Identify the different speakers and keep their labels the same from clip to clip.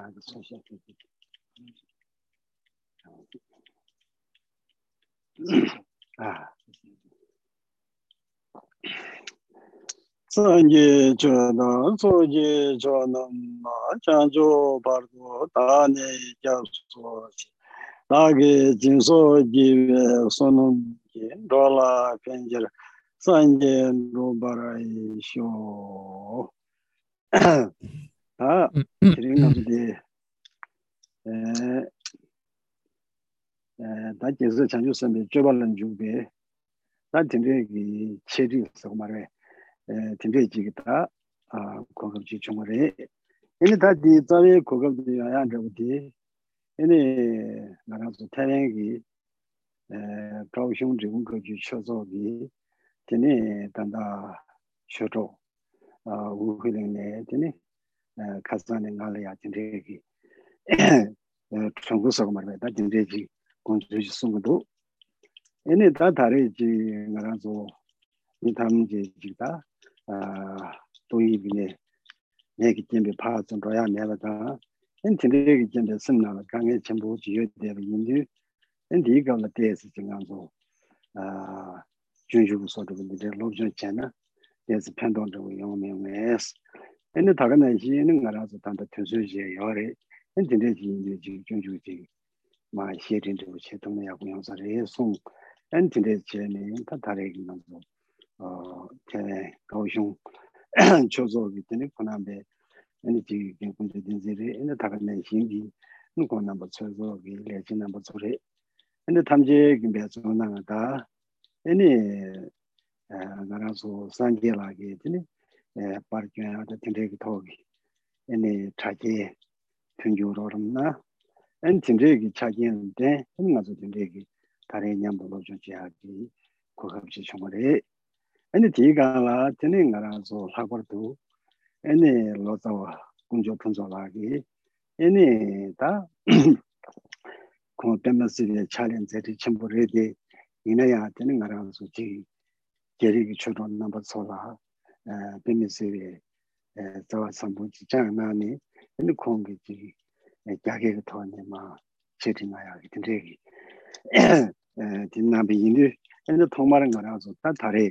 Speaker 1: 나도 사실 그게 아 산제 저나 소제 저나 마찬조 바르고 다네 잡소 나게 진소 지베 소놈게 돌아 펜저 산제 로바라이쇼 아 드링남데 에 다제서 장주선배 저발은 중에 난 딘데기 체리 있어 말해. 에 딘데지기다. 아 고급지 중거래 얘네 다디 자외 고급지 야야저기 얘네 나라서 태양기 에 프로션 지금 거기 쳐서기 되네 단다 쳐줘 아 우회랭네 되네 카스안에 갈이야 진데기. 중국서 말베다 진데기 군주지 송도. 얘네 다 다르지. 나라서 이 담지 지다. 아 도이비네. 내기 쯤에 파좀 줘야 내가다. 엔 진데기 쯤에 쓴나 강에 전부 지어 되는 인데 엔 디가 나테스 진간소 아 준주고서 되는데 로전 채나 예스 팬던도 용명에스 근데 다른 애시는 나라서 단다 특수지에 열에 엔티네기 인지 준주지 마 xie zheng zheng xie tong na ya gu yang sa re song an ting 바르교야도 진짜기 토기. 얘네 자기 튕겨로름나 엔 진짜기 자기인데 좀 가서 진짜기 다른 양 보러 주지 하기 고급지 정말에 근데 뒤가라 전에 가라서 사고도 얘네 로자와 군조 분조라기. 얘네 다 콘텐츠의 챌린지를 첨부를 해 이나야 되는 거라서 지 계획이 주로 넘버 소라. 베미세베 자와 삼분지 장나니 근데 공기지. 자개가 더니 마 제팅아야 근데 딘나비 인도 근데 통말은 거라서 다 다래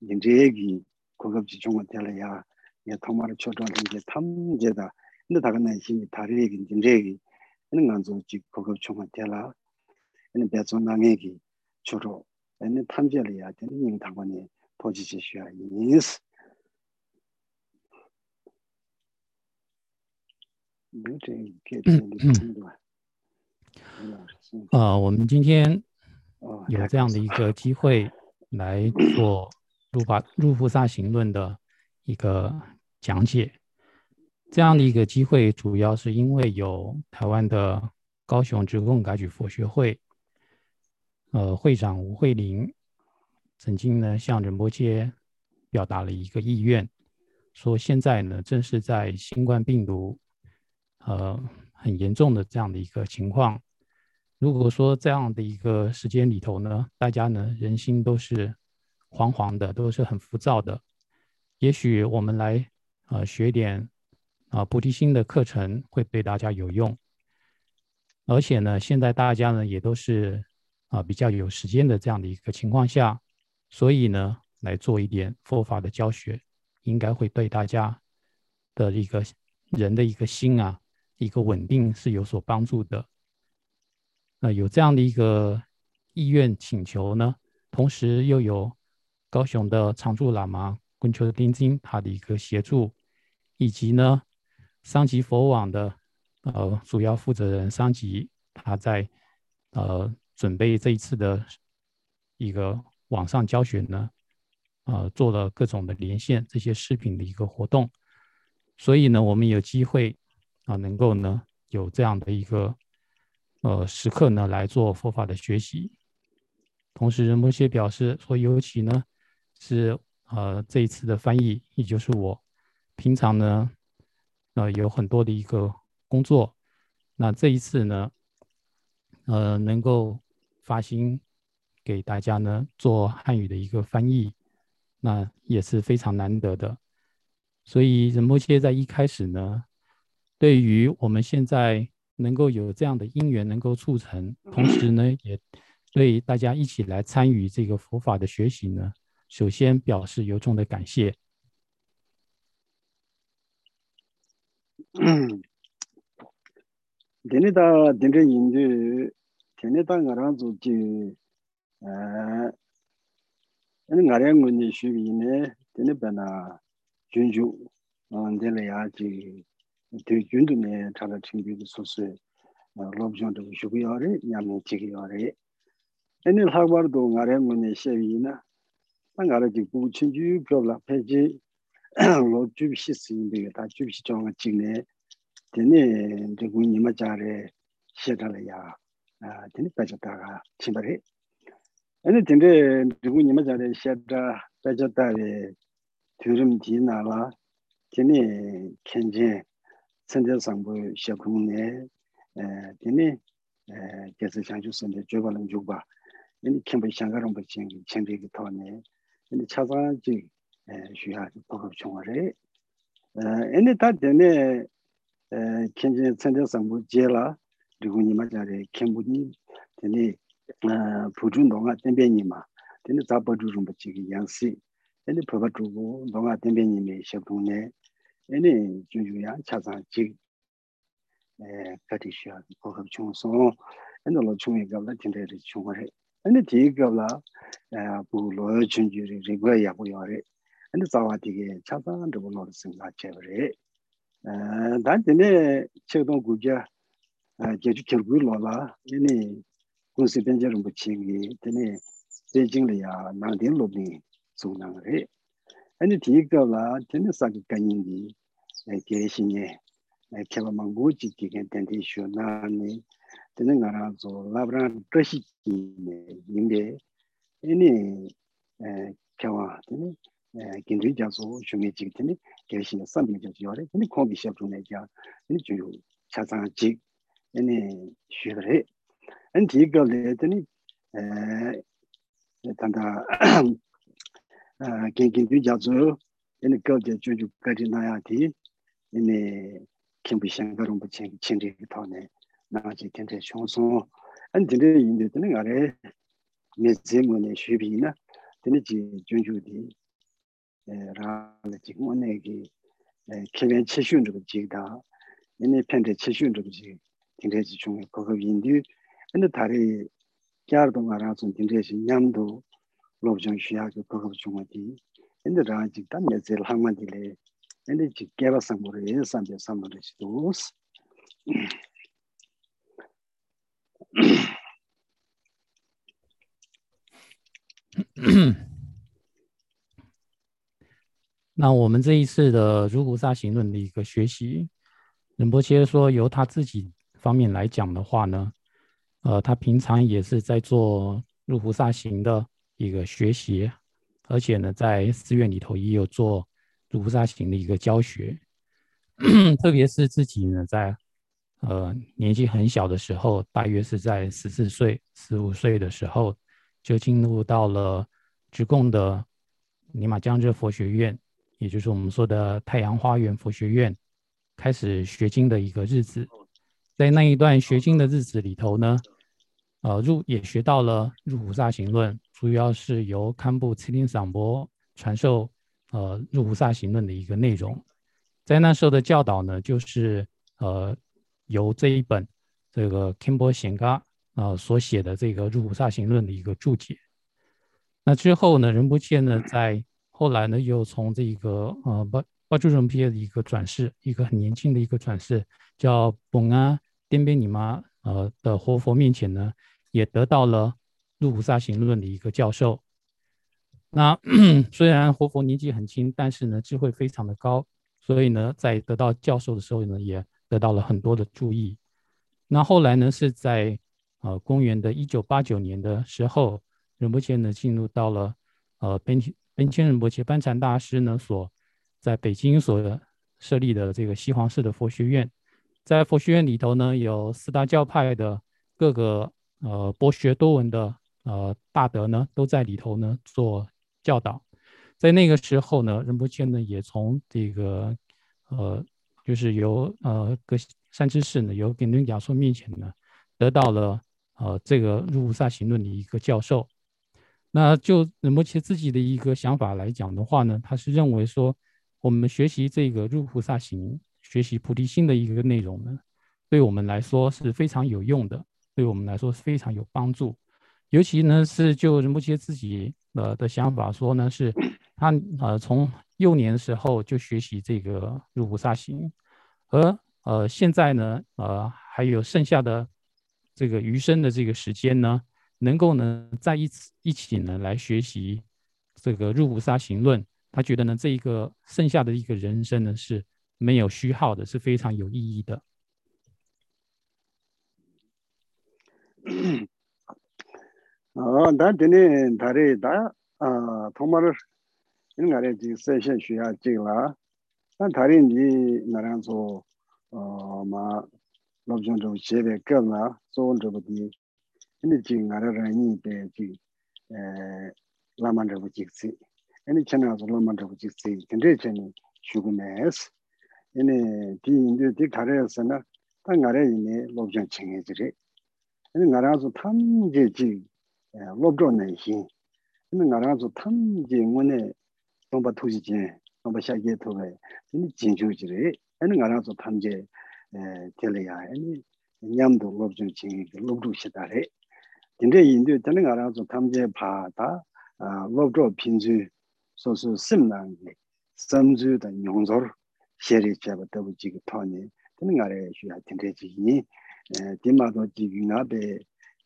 Speaker 1: 이제 얘기 고급지 종은 될래야. 예 통말을 초조한 게 탐제다. 근데 다가나 힘이 다래 얘기 이제 얘기 이런 간소 지 고급 종은 될라. 근데 배zon당 얘기 주로 근데 탐제를 해야 되는 인 당원이 보지지 쉬어야 이스 yīn sī
Speaker 2: 啊，我们今天有这样的一个机会来做《入法入菩萨行论》的一个讲解。这样的一个机会，主要是因为有台湾的高雄职工改举佛学会，呃，会长吴慧玲曾经呢向仁波切表达了一个意愿，说现在呢正是在新冠病毒。呃，很严重的这样的一个情况。如果说这样的一个时间里头呢，大家呢人心都是惶惶的，都是很浮躁的。也许我们来呃学点啊菩提心的课程会对大家有用。而且呢，现在大家呢也都是啊比较有时间的这样的一个情况下，所以呢来做一点佛法的教学，应该会对大家的一个人的一个心啊。一个稳定是有所帮助的。那有这样的一个意愿请求呢，同时又有高雄的常住喇嘛昆丘丁金他的一个协助，以及呢桑吉佛网的呃主要负责人桑吉他在呃准备这一次的一个网上教学呢，呃做了各种的连线这些视频的一个活动，所以呢我们有机会。啊，能够呢有这样的一个呃时刻呢来做佛法的学习，同时仁波切表示说，尤其呢是呃这一次的翻译，也就是我平常呢呃有很多的一个工作，那这一次呢呃能够发心给大家呢做汉语的一个翻译，那也是非常难得的，所以仁波切在一开始呢。对于我们现在能够有这样的因缘能够促成，同时呢，也对大家一起来参与这个佛法的学习呢，首先表示由衷的感谢。
Speaker 1: 嗯，今天到今天印度，今天到我让做就，呃，那我俩我呢学习 되게 윤도네 자라 친구들 소스 롭존도 쉬고 요래 냠이 지기 요래 애는 학바도 가래 문에 쉐비나 상가래 지구 친구 표라 페이지 로줍 시스인데 다 줍시 정은 찍네 되네 되고 님아 자래 시달이야 아 되네 빠졌다가 친발해 애는 된데 되고 님아 자래 시다 빠졌다래 드름지 나라 되네 켄제 sende sangpo shakung ne dine gesa shangshu sende joba lang yugba dine kimba shangarangpa chengi chenpi ki to ne dine chazan ji shuya pakab chungwa re dine ta dine kenji sende sangpo je la rigu nima jare kenbu ni dine pujun donga tenpe nima dine zaba dhurungpa chigi yansi dine paba dhugu donga tenpe nime shakung ne 애니 주주야 차상 지 파티샤 고급 총소 엔돌로 총이 갑라 진대리 총거래 근데 디가라 부로 준주리 리그야 보여래 근데 자와디게 차상 더불어 생각 제버래 단전에 최동 구자 제주 결구로라 얘네 군시 벤저는 붙이기 되네 베징리야 나딘 로비 송나래 아니 디가라 되네 사기 간인디 계신에 에 개발 망고 지기게 된디 쇼나니 되는 거라 저 라브란 뜻이네 인데 이니 에 개와 되네 ginri jansu shungi jik tini gershi na sambi jansu yore, tini kongi shab zhunga ya, tini juyu chazang jik, tini shugare. Tini ti gavli tini tanda ginri jansu, tini gavli juyu gari naya ti, 이네 kimbu shankarungbu chinri tawne naanchi tenze shonsong an tenze yinze tene ngare meze ngone shubi ina tene ji junju di e, raale ji ngone ki e, kiwen cheshun rupu ji da ine pente cheshun rupu ji tenze ji chunga kogab yindu. Ane tari gyardo nga raazun tenze ji nyamdo lobchang shuya ki kogab chunga di ine raajik da meze langma di le energy，ee shidus.
Speaker 2: 那我们这一次的《如菩萨行论》的一个学习，仁波切说，由他自己方面来讲的话呢，呃，他平常也是在做《入菩萨行》的一个学习，而且呢，在寺院里头也有做入菩萨行》的一个教学，特别是自己呢，在呃年纪很小的时候，大约是在十四岁、十五岁的时候，就进入到了直贡的尼玛江热佛学院。也就是我们说的太阳花园佛学院开始学经的一个日子，在那一段学经的日子里头呢，呃，入也学到了入菩萨行论，主要是由堪布慈林散博传授呃入菩萨行论的一个内容。在那时候的教导呢，就是呃由这一本这个 Kimbo 显嘎啊所写的这个入菩萨行论的一个注解。那之后呢，仁波切呢在后来呢，又从这个呃巴巴珠仁皮的一个转世，一个很年轻的一个转世，叫本阿颠边尼玛呃的活佛面前呢，也得到了入菩萨行论的一个教授。那 虽然活佛年纪很轻，但是呢智慧非常的高，所以呢在得到教授的时候呢，也得到了很多的注意。那后来呢是在呃公元的一九八九年的时候，仁波切呢进入到了呃边跟千仁波切班禅大师呢，所在北京所设立的这个西皇寺的佛学院，在佛学院里头呢，有四大教派的各个呃博学多闻的呃大德呢，都在里头呢做教导。在那个时候呢，仁波切呢也从这个呃就是由呃格山知士呢，由炳敦讲授面前呢，得到了呃这个入菩萨行论的一个教授。那就仁波切自己的一个想法来讲的话呢，他是认为说，我们学习这个入菩萨行，学习菩提心的一个内容呢，对我们来说是非常有用的，对我们来说是非常有帮助。尤其呢是就仁波切自己呃的想法说呢，是他呃从幼年的时候就学习这个入菩萨行，而呃现在呢呃还有剩下的这个余生的这个时间呢。能够呢在一起一起呢来学习这个入菩萨行论，他觉得呢这一个剩下的一个人生呢是没有虚耗的，是非常有意义的。
Speaker 1: 다 드네 다레다. 아 정말 인가래 지 세션 쉬야 찍라. 다 다린지 나랑소 어마 럽전도 제베 끝나 소원저부디 근데 지 나라라니 때지 에 라만저부 찍지. 아니 채나서 라만저부 찍지. 근데 채니 죽음에스 얘네 디 인데 디 다레에서나 다 나라에 있네. 럽전 챙해지리 아니 나라서 탐제지. tam jī jī lōb chō nā yī ene ngā rā su tam jī ngō nē tōng bā tū jī jī tōng bā xā kē tō bā ene jī chū jī rī ene ngā rā su tam jī tē lī yā ene nyam dō lōb chāng chī ngē lōb chū xī tā rī 인제 인도 되는 거 알아서 탐제 봐다 아 로브로 핀주 소소 심난게 섬주의 용조를 쉐리 잡아 더부 지기 토니 되는 거 알아야需要 텐데지니 에 디마도 지기나베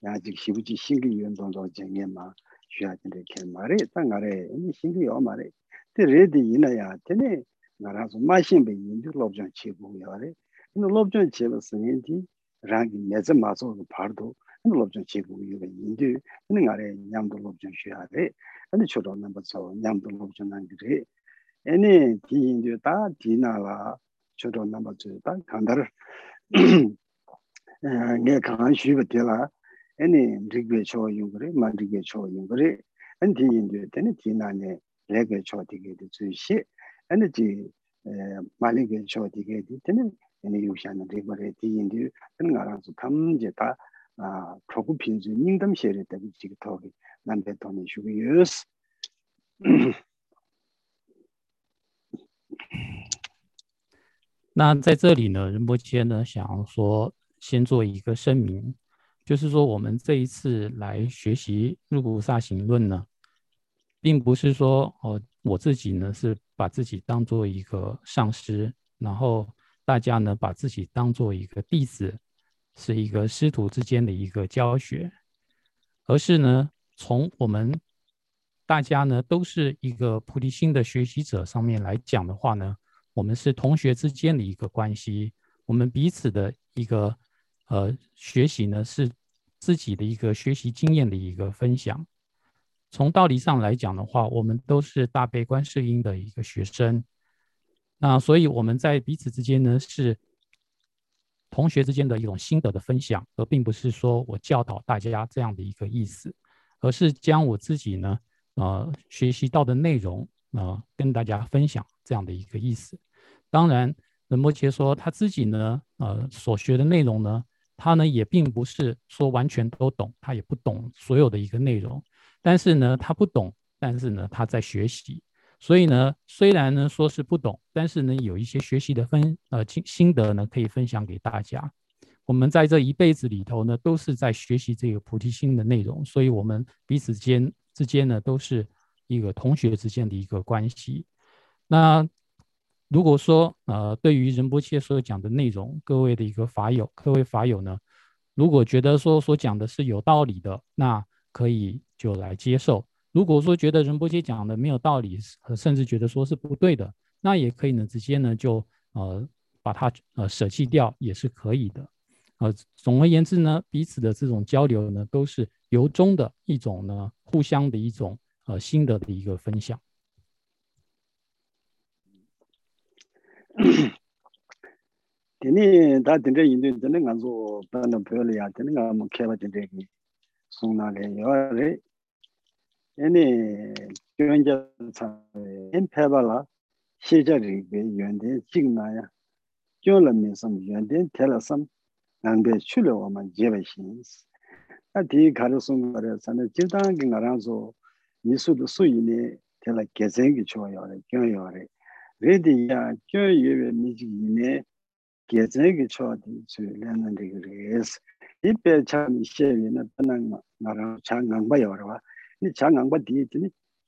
Speaker 1: 야직 시부지 신기 운동도 정해마需要 텐데 말에 땅 아래 이 신기 요 말에 때 레디 이나야 되네 나라서 마신베 인도 로브전 치고요래 이 로브전 치고 쓰는지 라기 내자 마소 바르도 ānā lōbchōng chīgū yuwa yīndū, ānā ngā rē ñamdō lōbchōng shūyā rē, ānā chōrō nāmbā tsō ñamdō lōbchōng nāngi rē, ānā tī yīndū tā tī nā lā chōrō nāmbā tsō tā kāndar ngā kāngā shūyā tī lā, ānā rīgwē chō yung rē, mā rīgwē chō yung rē, ānā tī yīndū tēnā tī nā nē rīgwē chō tī kē tī tsū shī, ānā tī mā rīgwē chō tī kē tī tēnā ānā yūshā nā rīgwē rē tī yīndū, ānā ngā rā tsō tam jē tā 아 초구 빈주 닝덤 셰르 때문에 지금 더기 남배 돈이 주고 유스
Speaker 2: 那在这里呢，仁波切呢想要说，先做一个声明， 就是说我们这一次来学习入菩萨行论呢，并不是说哦我自己呢是把自己当做一个上师，然后大家呢把自己当做一个弟子。是一个师徒之间的一个教学，而是呢，从我们大家呢都是一个菩提心的学习者上面来讲的话呢，我们是同学之间的一个关系，我们彼此的一个呃学习呢是自己的一个学习经验的一个分享。从道理上来讲的话，我们都是大悲观世音的一个学生，那所以我们在彼此之间呢是。同学之间的一种心得的分享，而并不是说我教导大家这样的一个意思，而是将我自己呢，呃，学习到的内容，呃，跟大家分享这样的一个意思。当然，仁波切说他自己呢，呃，所学的内容呢，他呢也并不是说完全都懂，他也不懂所有的一个内容，但是呢，他不懂，但是呢，他在学习。所以呢，虽然呢说是不懂，但是呢有一些学习的分呃心心得呢可以分享给大家。我们在这一辈子里头呢，都是在学习这个菩提心的内容，所以我们彼此间之间呢都是一个同学之间的一个关系。那如果说呃对于仁波切所讲的内容，各位的一个法友，各位法友呢，如果觉得说所讲的是有道理的，那可以就来接受。如果说觉得仁波切讲的没有道理，甚至觉得说是不对的，那也可以呢，直接呢就呃把它呃舍弃掉也是可以的。呃，总而言之呢，彼此的这种交流呢，都是由衷的一种呢，互相的一种呃心得的一个分享。
Speaker 1: teni da dinde yindu dinde nganzo bana pyo ya teni nga mo kheba dinde ki sungna le yo re teni gyönja tsa en pheba la sheja ri be yönde jigna ya gyön la mi sam yönde tela sam nangbe chule wa man jeba shin a di khare sung re sana jidang ki nga ranzo misu du su yine tela gezen ki chwa yo re gyön yo re 외디 야 교육의 미지기네 계제기 초디 주려는 데그레스 이배 참 시에나 반난 나라 장강바 여러와 이 장강바 뒤에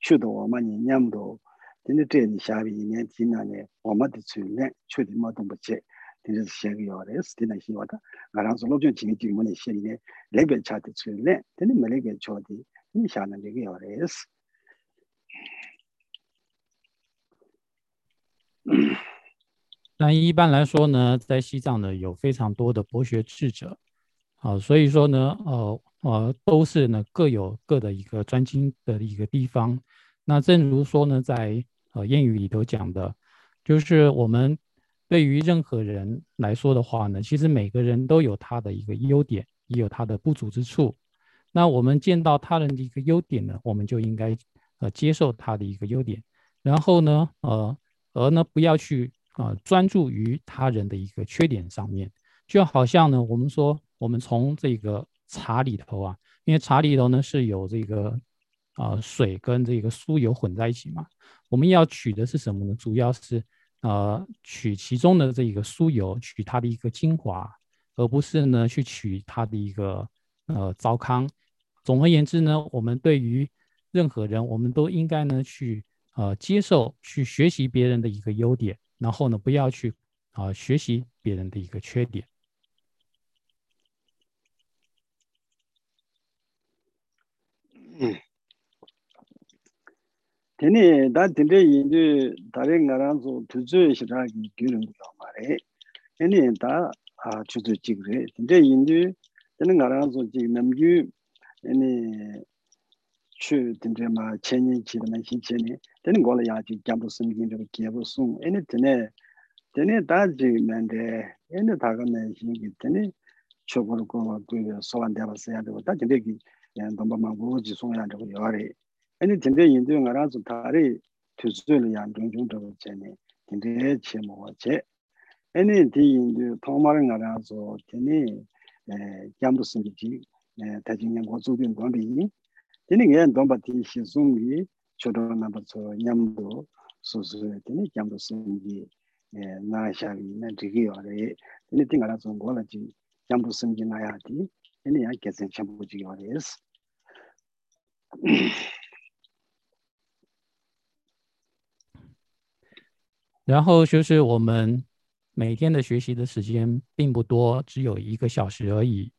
Speaker 1: 추도 많이 냠도 근데 되니 샤비네 지나네 엄마도 주네 추디 모든 것이 되는 시행이 어레스 되나 희와다 나라서 로전 지미 지문에 시행이네 레벨 차트 주네 되는 말에게 초디 이 샤는 되게 어레스
Speaker 2: 那。一般来说呢，在西藏呢有非常多的博学智者，啊，所以说呢，呃呃，都是呢各有各的一个专精的一个地方。那正如说呢，在呃谚语里头讲的，就是我们。对于任何人来说的话呢，其实每个人都有他的一个优点，也有他的不足之处。那我们见到他人的一个优点呢，我们就应该呃接受他的一个优点，然后呢，呃，而呢不要去啊专注于他人的一个缺点上面。就好像呢，我们说我们从这个茶里头啊，因为茶里头呢是有这个啊水跟这个酥油混在一起嘛，我们要取的是什么呢？主要是。呃，取其中的这一个酥油，取它的一个精华，而不是呢去取它的一个呃糟糠。总而言之呢，我们对于任何人，我们都应该呢去呃接受、去学习别人的一个优点，然后呢不要去啊学习别人的一个缺点。
Speaker 1: 嗯。天天他天天研究，他在我那做投资市场研究人多嘛嘞。天天他啊，出做这个嘞。天研究，在我那做这个研究，天去等于嘛，前年去的嘛，新前年，等你过了呀，就讲不生病，就接不送。哎，你真的，真的打击蛮的，哎，你大概呢，现在真的，全国的个对十万点吧，十万多，但真的给，嗯，东北嘛，我就送呀，这个幺嘞。哎，你真的印度俺那是他嘞，退休了呀，种种这个钱呢，真的钱没钱。哎，你对印度他妈的俺那是真的，呃，讲不生病，呃，他今年我做点管理。Tene ngay dhomba ti shizungi chodo nabar tso 阿拉中国了就 susu,
Speaker 2: tene nyamdo sungi naa 我们每天的学习的时间并不多，只有一个小时而已。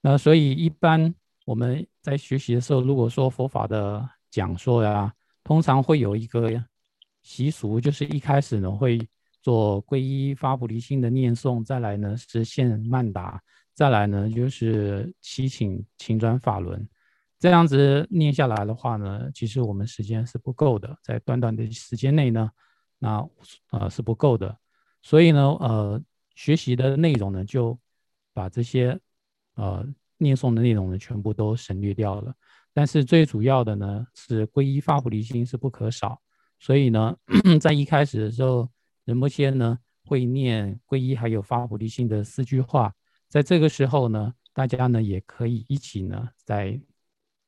Speaker 2: 那所以一般我们在学习的时候，如果说佛法的讲说呀，通常会有一个习俗，就是一开始呢会做皈依发菩提心的念诵，再来呢是现曼达，再来呢就是祈请请转法轮。这样子念下来的话呢，其实我们时间是不够的，在短短的时间内呢。那呃是不够的，所以呢呃学习的内容呢就把这些呃念诵的内容呢全部都省略掉了。但是最主要的呢是皈依发菩提心是不可少，所以呢 在一开始的时候，仁波切呢会念皈依还有发菩提心的四句话，在这个时候呢大家呢也可以一起呢在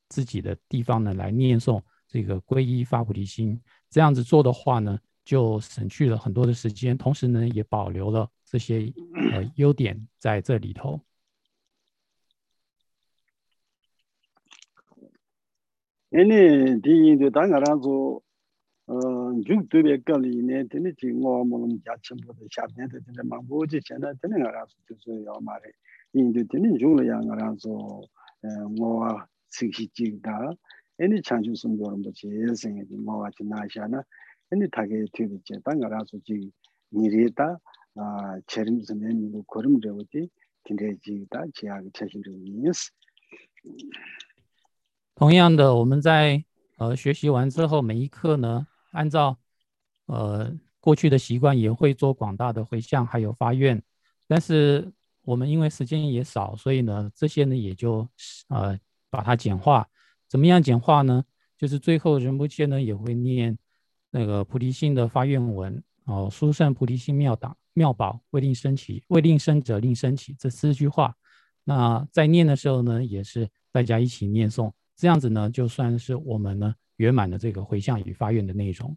Speaker 2: 自己的地方呢来念诵这个皈依发菩提心，这样子做的话呢。就省去了很多的时间，同时呢，也保留了这些呃优点在这里头。
Speaker 1: Ene di yindu ta nga ranzo yuk tuwe kali ine tene chi ngoa molom kya chenpo de shabne de tene mangpo chi chena tene nga ranzo tuzo yao mare. Yindu tene yungla ya nga ranzo ngoa sikhi chik ta ene chanchu sumborambo chi yesengi di ngoa chi nasha na. Ene take tuwe che ta nga ranzo chi niri ta cherim zime milu korim rewo ti tinte chi ta chiyaagi chashin rewo
Speaker 2: 同样的，我们在呃学习完之后，每一课呢，按照呃过去的习惯，也会做广大的回向，还有发愿。但是我们因为时间也少，所以呢，这些呢也就呃把它简化。怎么样简化呢？就是最后仁波切呢也会念。那个菩提心的发愿文哦，殊胜菩提心妙党妙宝未令生起，未令生者令生起这四句话。那在念的时候呢，也是大家一起念诵，这样子呢，就算是我们呢圆满的这个回向与发愿的内容。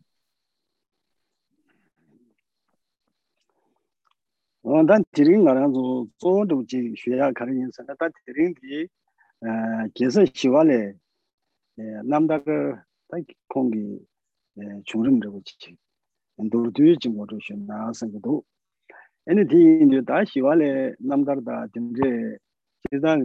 Speaker 1: 嗯，但提领我俩做做都去学校看的人生，但提领的呃，就是喜欢嘞，呃，那么大个在空的呃，穷人这个去，很多对经过这些那生个多，人家提就大希望嘞，那么大个大，顶着。其他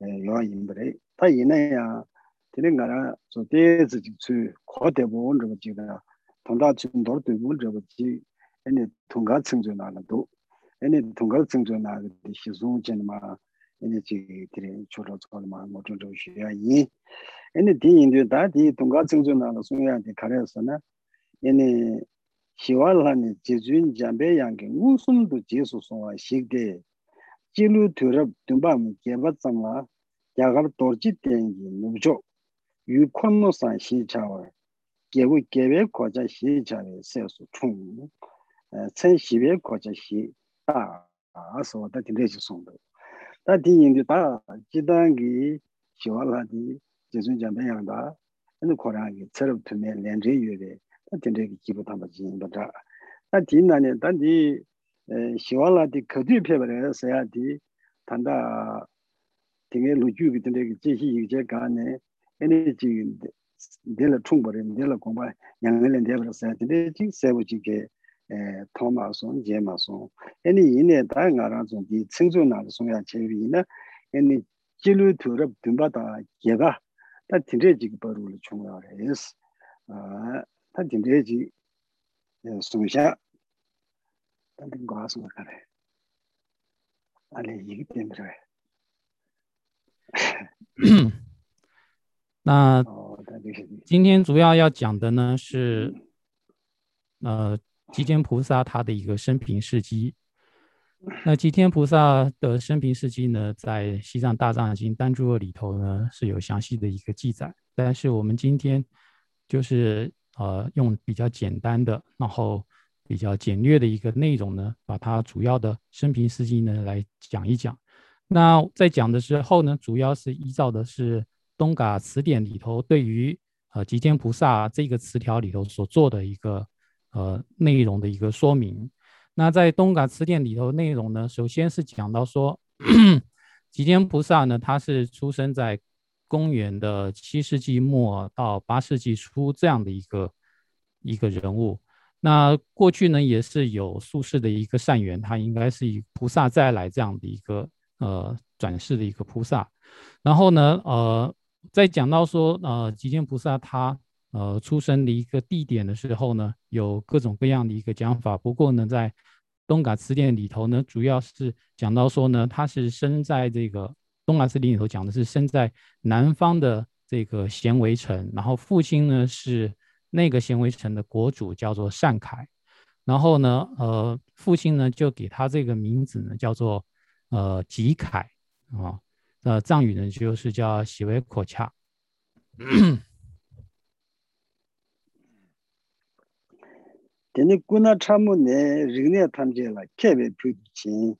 Speaker 1: yuwa yinpare ta inaya tene ngara so tezi jikchu ko debu onzhabu jiga tongda chun dor debu onzhabu ji ene tongga tsingzho naga do ene tongga tsingzho naga di shizung jen ma ene ji tere cholo tsol ma ngochon zhabu shuya yin ene di yindu da di tongga tsingzho naga suya di karayasa na ene shiwa lani jizun jambe yangi usumdu jesu songwa shikde chilu thurab dhumba mu geba tsamla gyagar dorji tengi nubjo. Yu konno san shi chawa gebu gebe koja shi chawe sesu chung eh, tsen shibe koja shi ta aso ta tinte shi songdo. Ta di yindu ta jidangi shiwa la di jesun jambe yangda anu korangi tserab tume lenre yue ta tinte ki jibu tamba jingba ta. Ta di nani ta di 시와라디 거디 페버에 서야디 단다 되게 로주기 되게 제시 이제 간에 에너지 될 충분히 될 공부 양을 내버려 써야 돼. 지금 세부지게 에 토마손 제마손 애니 이내 다가라 좀디 청조나도 송야 제비나 애니 지루 들어 듬바다 개가 다 진짜지 버루를 중요해서 아다 진짜지 송샤 那你一个劲吹
Speaker 2: 那今天主要要讲的呢是呃吉天菩萨他的一个生平事迹。那吉天菩萨的生平事迹呢在西藏大藏经丹珠里头呢是有详细的一个记载。但是我们今天就是呃用比较简单的然后比较简略的一个内容呢，把它主要的生平事迹呢来讲一讲。那在讲的时候呢，主要是依照的是东嘎词典里头对于呃吉天菩萨这个词条里头所做的一个呃内容的一个说明。那在东嘎词典里头内容呢，首先是讲到说 吉天菩萨呢，他是出生在公元的七世纪末到八世纪初这样的一个一个人物。那过去呢，也是有宿世的一个善缘，他应该是以菩萨再来这样的一个呃转世的一个菩萨。然后呢，呃，在讲到说呃极天菩萨他呃出生的一个地点的时候呢，有各种各样的一个讲法。不过呢，在东嘎词典里头呢，主要是讲到说呢，他是生在这个东嘎词典里头讲的是生在南方的这个咸围城，然后父亲呢是。那个行为城的国主叫做善凯，然后呢，呃，父亲呢就给他这个名字呢叫做呃吉凯啊，呃，藏语呢就是叫喜维可恰。
Speaker 1: 今天古纳查木呢，日内谈结了，特别不提亲，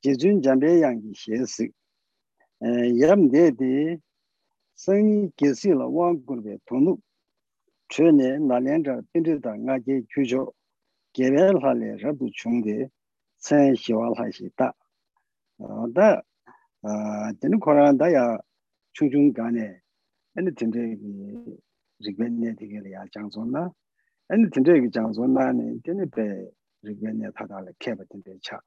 Speaker 1: 吉尊江边样的先生，嗯，也没得的，生意结束了，往古那边通路。chöne nalenra tinrita ngaje kyujo gewel hale rabu chungde sen shiwal hashi ta. Uh, da uh, teni koran daya chungchung gane eni tinriki rikwenye tigili ya jangson na eni tinriki jangson na ni teni pe rikwenye tatala keba tinri cha.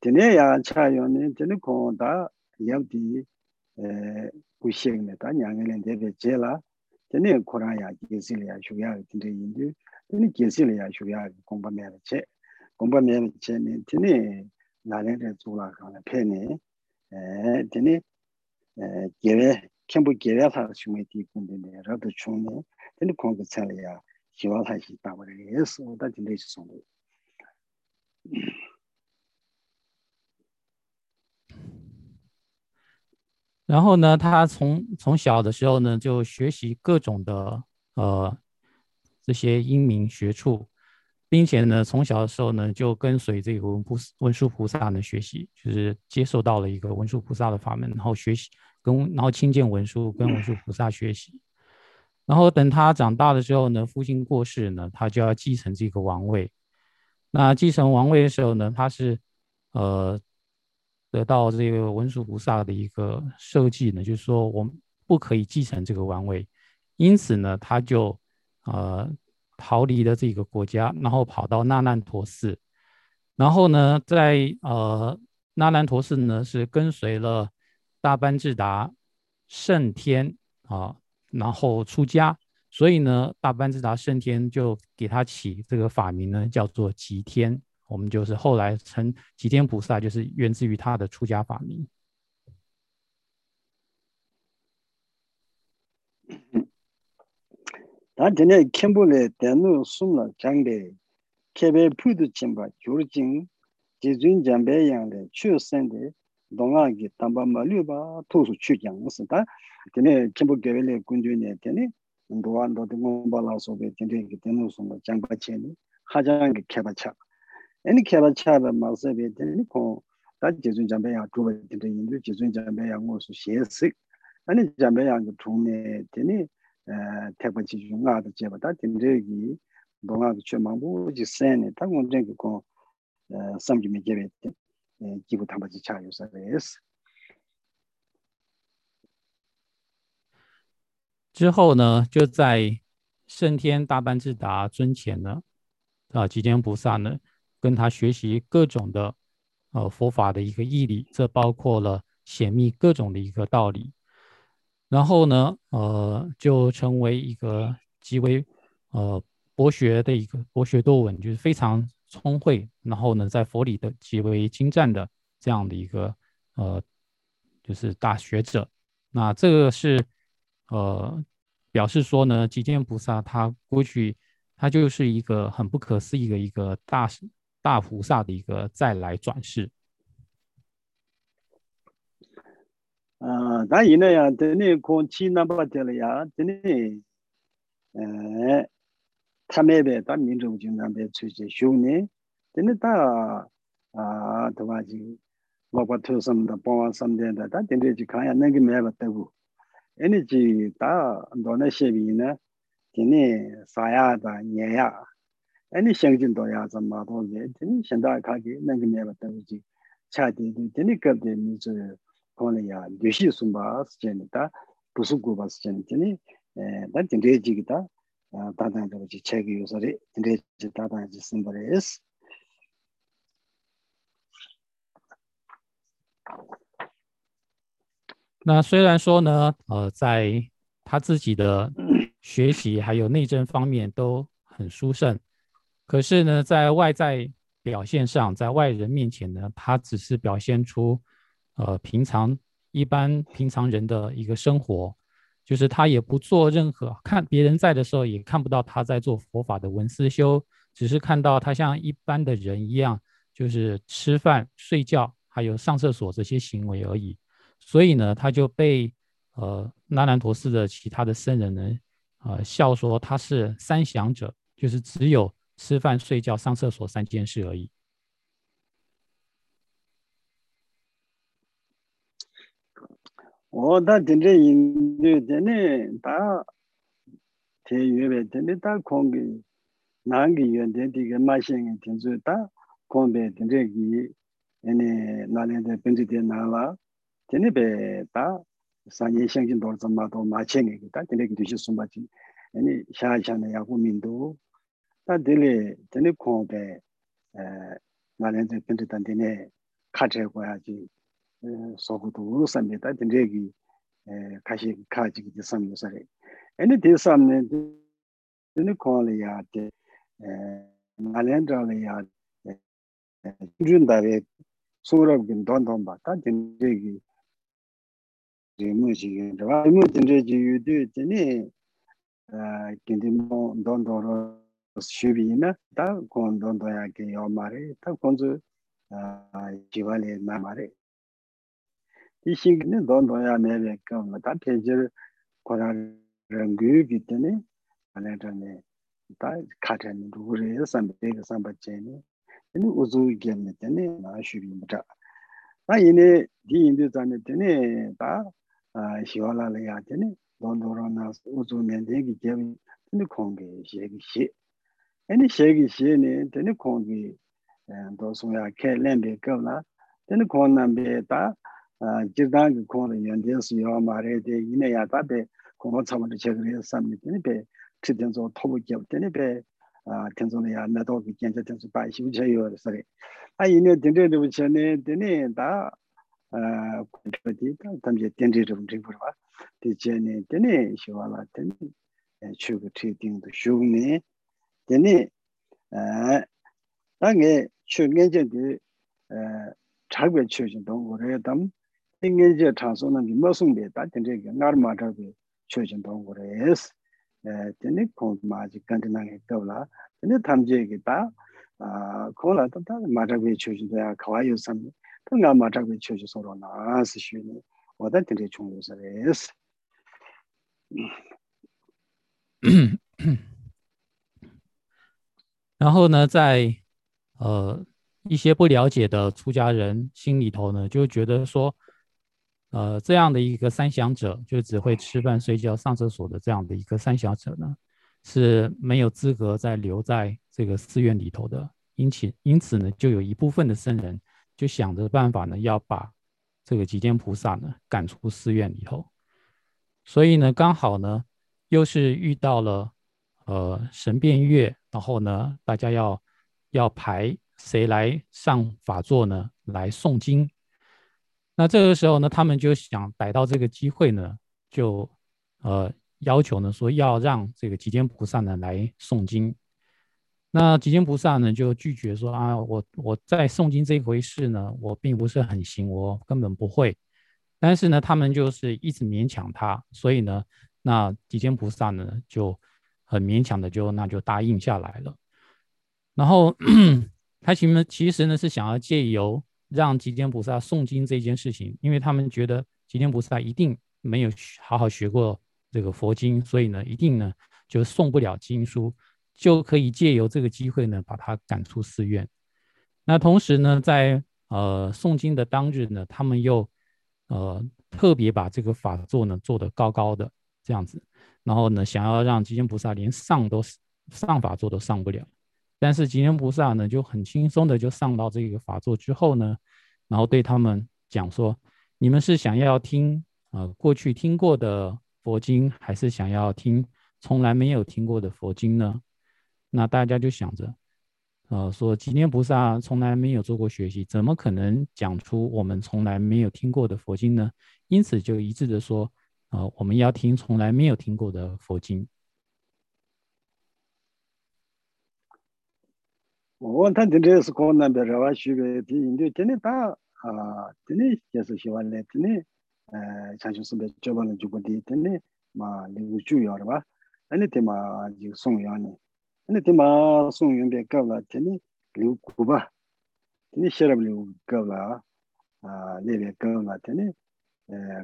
Speaker 1: Teni ya cha yoni teni koran da yabdi kushik eh, me ta nyangilin debe je la tene koraya gesiliya shugyaagi tinte yindu tene gesiliya shugyaagi gomba mera che. Gomba mera che ne tene nare re zula kaana pe ne eh, tene eh, gewe kenpo gewe la shume di kunde ne rabdo chungne tene konga tsaliya shiwa la shi tabare yes oda tinte shi songo
Speaker 2: 然后呢，他从从小的时候呢，就学习各种的呃这些英明学处，并且呢，从小的时候呢，就跟随这个文菩文殊菩萨呢学习，就是接受到了一个文殊菩萨的法门，然后学习跟然后亲近文殊，跟文殊菩萨学习。然后等他长大的时候呢，父亲过世呢，他就要继承这个王位。那继承王位的时候呢，他是呃得到这个文殊菩萨的一个设计呢，就是说我们不可以继承这个王位，因此呢，他就呃。逃离了这个国家，然后跑到那烂陀寺，然后呢，在呃那烂陀寺呢是跟随了大班智达圣天啊，然后出家，所以呢，大班智达圣天就给他起这个法名呢，叫做吉天，我们就是后来称吉天菩萨，就是源自于他的出家法名。
Speaker 1: 다 전에 캠볼에 대는 숨나 장대 케베 푸드 침바 조르징 지준 잠베 양데 추선데 동아기 담바 말류바 토수 추장스다 전에 캠볼 개벨에 군주네 되네 도안도 등발라서베 전에 되는 숨나 장바체니 하장게 케바차 哎，你看到起阿了，毛色变天，你看，当吉尊降白羊，主要天成因里吉尊降白羊，我说现实。哎，你降白羊个童年，天呢，呃，太婆吉尊阿都吉巴达天对伊，动阿都去忙布吉生呢，他共真个讲，呃，生具没见面，嗯，几乎太婆吉查有啥意思？
Speaker 2: 之后呢，就在胜天大班智达尊前呢，啊，吉天菩萨呢？跟他学习各种的呃佛法的一个义理，这包括了显密各种的一个道理。然后呢，呃，就成为一个极为呃博学的一个博学多闻，就是非常聪慧，然后呢，在佛理的极为精湛的这样的一个呃，就是大学者。那这个是呃表示说呢，极见菩萨他过去他就是一个很不可思议的一个大大菩萨的一个再来转世。
Speaker 1: 啊，那现在呀，等你空气那么低了呀，真的，嗯，他那边他民众就那边出去凶呢，真的他啊，他话就。我把头什么的，帮我什么的，他天天去看下，那个买不得不。哎，你就打到那些边呢，天天啥呀，打年呀，애니 생진도야 좀 마도 되네. 현대 가게 내게 매봤다고 지. 차디도 되네 그때 미저 kōne yā dōshī sūmbā sīchēni tā pūsū gōpa sīchēni tēni tā tīndrē jīgī tā tātāng kā bachī chēgī yōsarī tīndrē jī tātāng jī sīmbā rē sī
Speaker 2: 那虽然说呢，呃，在他自己的学习还有内政方面都很殊胜， 可是呢，在外在表现上，在外人面前呢，他只是表现出。呃，平常一般平常人的一个生活，就是他也不做任何看别人在的时候，也看不到他在做佛法的文思修，只是看到他像一般的人一样，就是吃饭、睡觉，还有上厕所这些行为而已。所以呢，他就被呃那兰陀寺的其他的僧人呢，呃笑说他是三想者，就是只有吃饭、睡觉、上厕所三件事而已。
Speaker 1: 我到真正印度，真的到天月呗，真的到空给南给原点这个马线的听说到空呗，真正给，那呢那年在本地的南了，真的呗到三年相近多这么多马线的，到真的给这些送过去，那你想一想呢，要过 다 딜리 드니 코데 에 말렌제 펜트단 데네 카제 고야지 소고도 우산데다. 딘데기 에 카시 카지기 디삼요사레 에니 디삼네 드니 콜이야데 에 말렌드라리야 준다레 소럽긴 돈돈바 다. 딘데기 제무지게 제무 딘데지 유드 드니 아 딘디모 돈돈로 shubiina 다 kondondoyaagi yomari, 다 konzu jiwali namari. Di shingini dondoya mewe kama, ta pechir koran rangu bitini, anayatani, ta kachani rukuriya sambega sambachayani, ini uzu gyamni tani na shubiimata. Ta ini, di indi zani tani, ta shiwala laya tani, dondoro na uzu nendegi gyami, tani kongi shegi shi. Ani shegi sheni, teni kongi eh, dosunga ke lenbi kabla, teni kong nambi ta eh, jirdangi kong la yandien su yaw ma re de, ina ya ta be kong ho tsamata chegri samni, teni be tri tenzo tobu kyab, teni be eh, tenzo la ya nato ki kyancha tenzo pa ishi uche yaw sari. A ina tenzo ribu chene, teni ta kongcho di, ta tamze tenzo ribu riburwa, di chene, teni shiwa la, teni shugu tri tingdu shugni, 되네 공남베 다 지단 공의 연대수 요 말에 대 이내야 다베 공원 참을 제거를 삼미더니 베 치denzo 토부 기업 되네 베 아, 텐존이야 나도 그 견제 텐존 바이 시우체요 소리 아 이내 된데도 전에 되네 다 아, 그디 다 담제 된지 좀 드리고 봐 디제네 되네 시와라 되네 추그 트레이딩도 쇼네 되네 아 당에 추gen제디 에 자괴 추진 동거래 담 인gen제 장소는 미모송데 다 된제 나르마다게 추진 동거래스 에 되네 콘마지 간드나게 거라 되네 탐제게 다아 콜라 다 마다게 추진도야 가와요 삼 통가 마다게 추진 서로 나스 쉬니 와다 된제 총로서레스
Speaker 2: 然后呢，在呃一些不了解的出家人心里头呢，就觉得说，呃，这样的一个三想者，就只会吃饭、睡觉、上厕所的这样的一个三想者呢，是没有资格再留在这个寺院里头的。因此，因此呢，就有一部分的僧人就想着办法呢，要把这个吉间菩萨呢赶出寺院里头。所以呢，刚好呢。又是遇到了，呃，神变月，然后呢，大家要要排谁来上法座呢？来诵经。那这个时候呢，他们就想逮到这个机会呢，就呃要求呢说要让这个吉间菩萨呢来诵经。那吉间菩萨呢就拒绝说啊，我我在诵经这一回事呢，我并不是很行，我根本不会。但是呢，他们就是一直勉强他，所以呢。那吉间菩萨呢，就很勉强的就那就答应下来了。然后 他其实其实呢是想要借由让吉间菩萨诵经这件事情，因为他们觉得吉间菩萨一定没有好好学过这个佛经，所以呢一定呢就诵不了经书，就可以借由这个机会呢把他赶出寺院。那同时呢，在呃诵经的当日呢，他们又呃特别把这个法座呢做得高高的。这样子，然后呢，想要让吉间菩萨连上都上法座都上不了，但是吉间菩萨呢就很轻松的就上到这个法座之后呢，然后对他们讲说：你们是想要听呃过去听过的佛经，还是想要听从来没有听过的佛经呢？那大家就想着，呃，说吉间菩萨从来没有做过学习，怎么可能讲出我们从来没有听过的佛经呢？因此就一致的说。啊，我们要听从来没有听过的佛经。
Speaker 1: 我他听这是可能别说话区别，听的真的大啊，真的也是喜欢的，真的，呃，像就是别交往了就不的，真的嘛，留主要的吧，那你他妈就送养呢，那你他妈送养别搞了，真的留古吧，真的写了不留搞了啊，那边搞了，真的。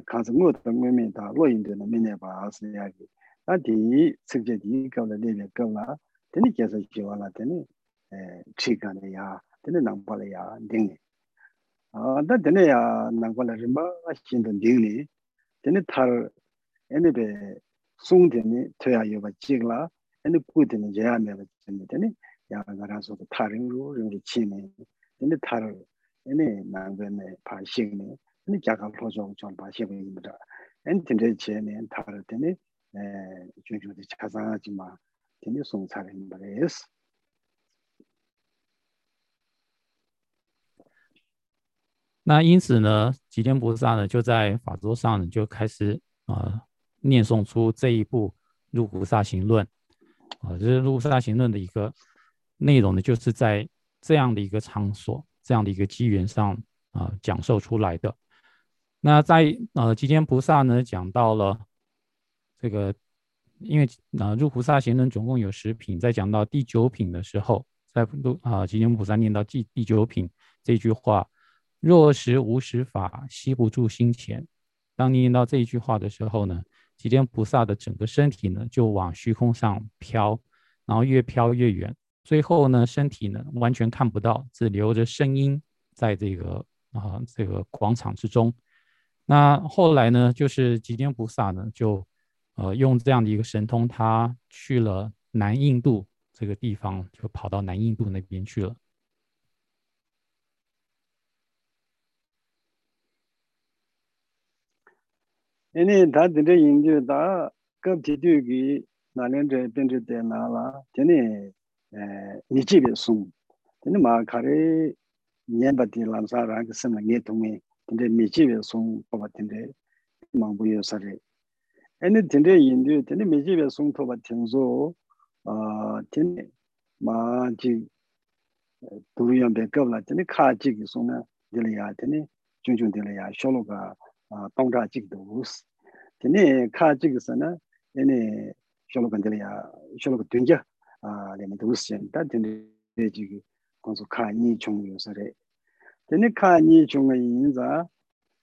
Speaker 1: 가서 뭐 동면이다 로인되는 미네바 아스야기 아디 측제디 가라 내려 가라 되니 계속 지와라 되니 에 치간이야 되니 남발이야 되니 아다 되니야 남발이 뭐 신던 되니 되니 탈 애네베 송되니 돼야 여바 찍라 애네 꾸드니 제야메바 되니 되니 야가라서 타링로 이렇게 치니 되니 탈 애네 남변에 파식니 자가 로조 좀 바시고 있습니다. 엔틴데 제네 타르 때네 에 중중데 차상하지 마. 되게 송사를 말해스.
Speaker 2: 那因此呢，吉天菩萨呢就在法座上呢就开始啊念诵出这一部《入菩萨行论》啊，这是《入菩萨行论》的一个内容呢，就是在这样的一个场所、这样的一个机缘上啊讲授出来的。 那在呃吉天菩萨呢讲到了这个，因为呃入菩萨行论总共有十品，在讲到第九品的时候，在入啊吉天菩萨念到第第九品这句话，若实无实法，吸不住心前。当你念到这一句话的时候呢，吉天菩萨的整个身体呢就往虚空上飘，然后越飘越远，最后呢，身体呢完全看不到，只留着声音在这个啊这个广场之中。那后来呢，就是吉天菩萨呢，就呃用这样的一个神通，他去了南印度这个地方，就跑到南印度那边去了。
Speaker 1: 因为他这个研究，他各地区的哪两者变成在哪了？真的呃，你这边送，今 근데 미지베 송 뽑았던데 망부여 사례 아니 근데 인도 근데 미지베 송 뽑았던소 아 근데 마지 두리안 백업라 근데 카지기 송나 들려야 되네 준준 들려야 쇼로가 동자직도 우스 근데 카지기서나 얘네 쇼로가 들려야 쇼로가 된자 아 내가 우스엔다. 근데 지기 건소 카니 종류서래 teni ka nyi chunga yin za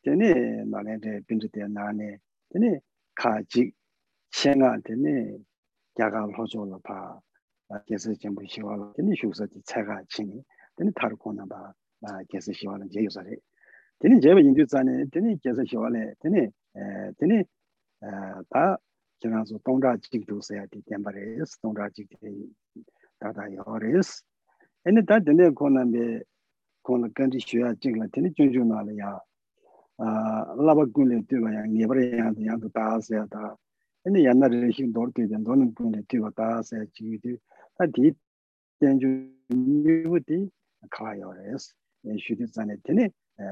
Speaker 1: teni nalen de bintu de nane teni ka jik shenga teni gyaga lojo la pa gesa jenbu shiwa la teni shuksa di chaga chini teni taru kona pa gesa shiwa la je yusa re teni jeba yindu zane teni gesa shiwa le teni eh, teni eh, ta kina su tongzha jik du saya di tenpa res tongzha jik di dada yaw res. Eni ta teni kona me kōla kanti shuyā chikla tini chunchū nāla yā lāpa kūnle tīwa yā ngibar yā yā tu tāsā yā tā yā yā nā rī shīng dōr tī yā dōna kūnle tīwa tāsā yā chikī tī tā tī tenchū nīvu tī kāwā yā rā yas e, shū tī tsāne tini e,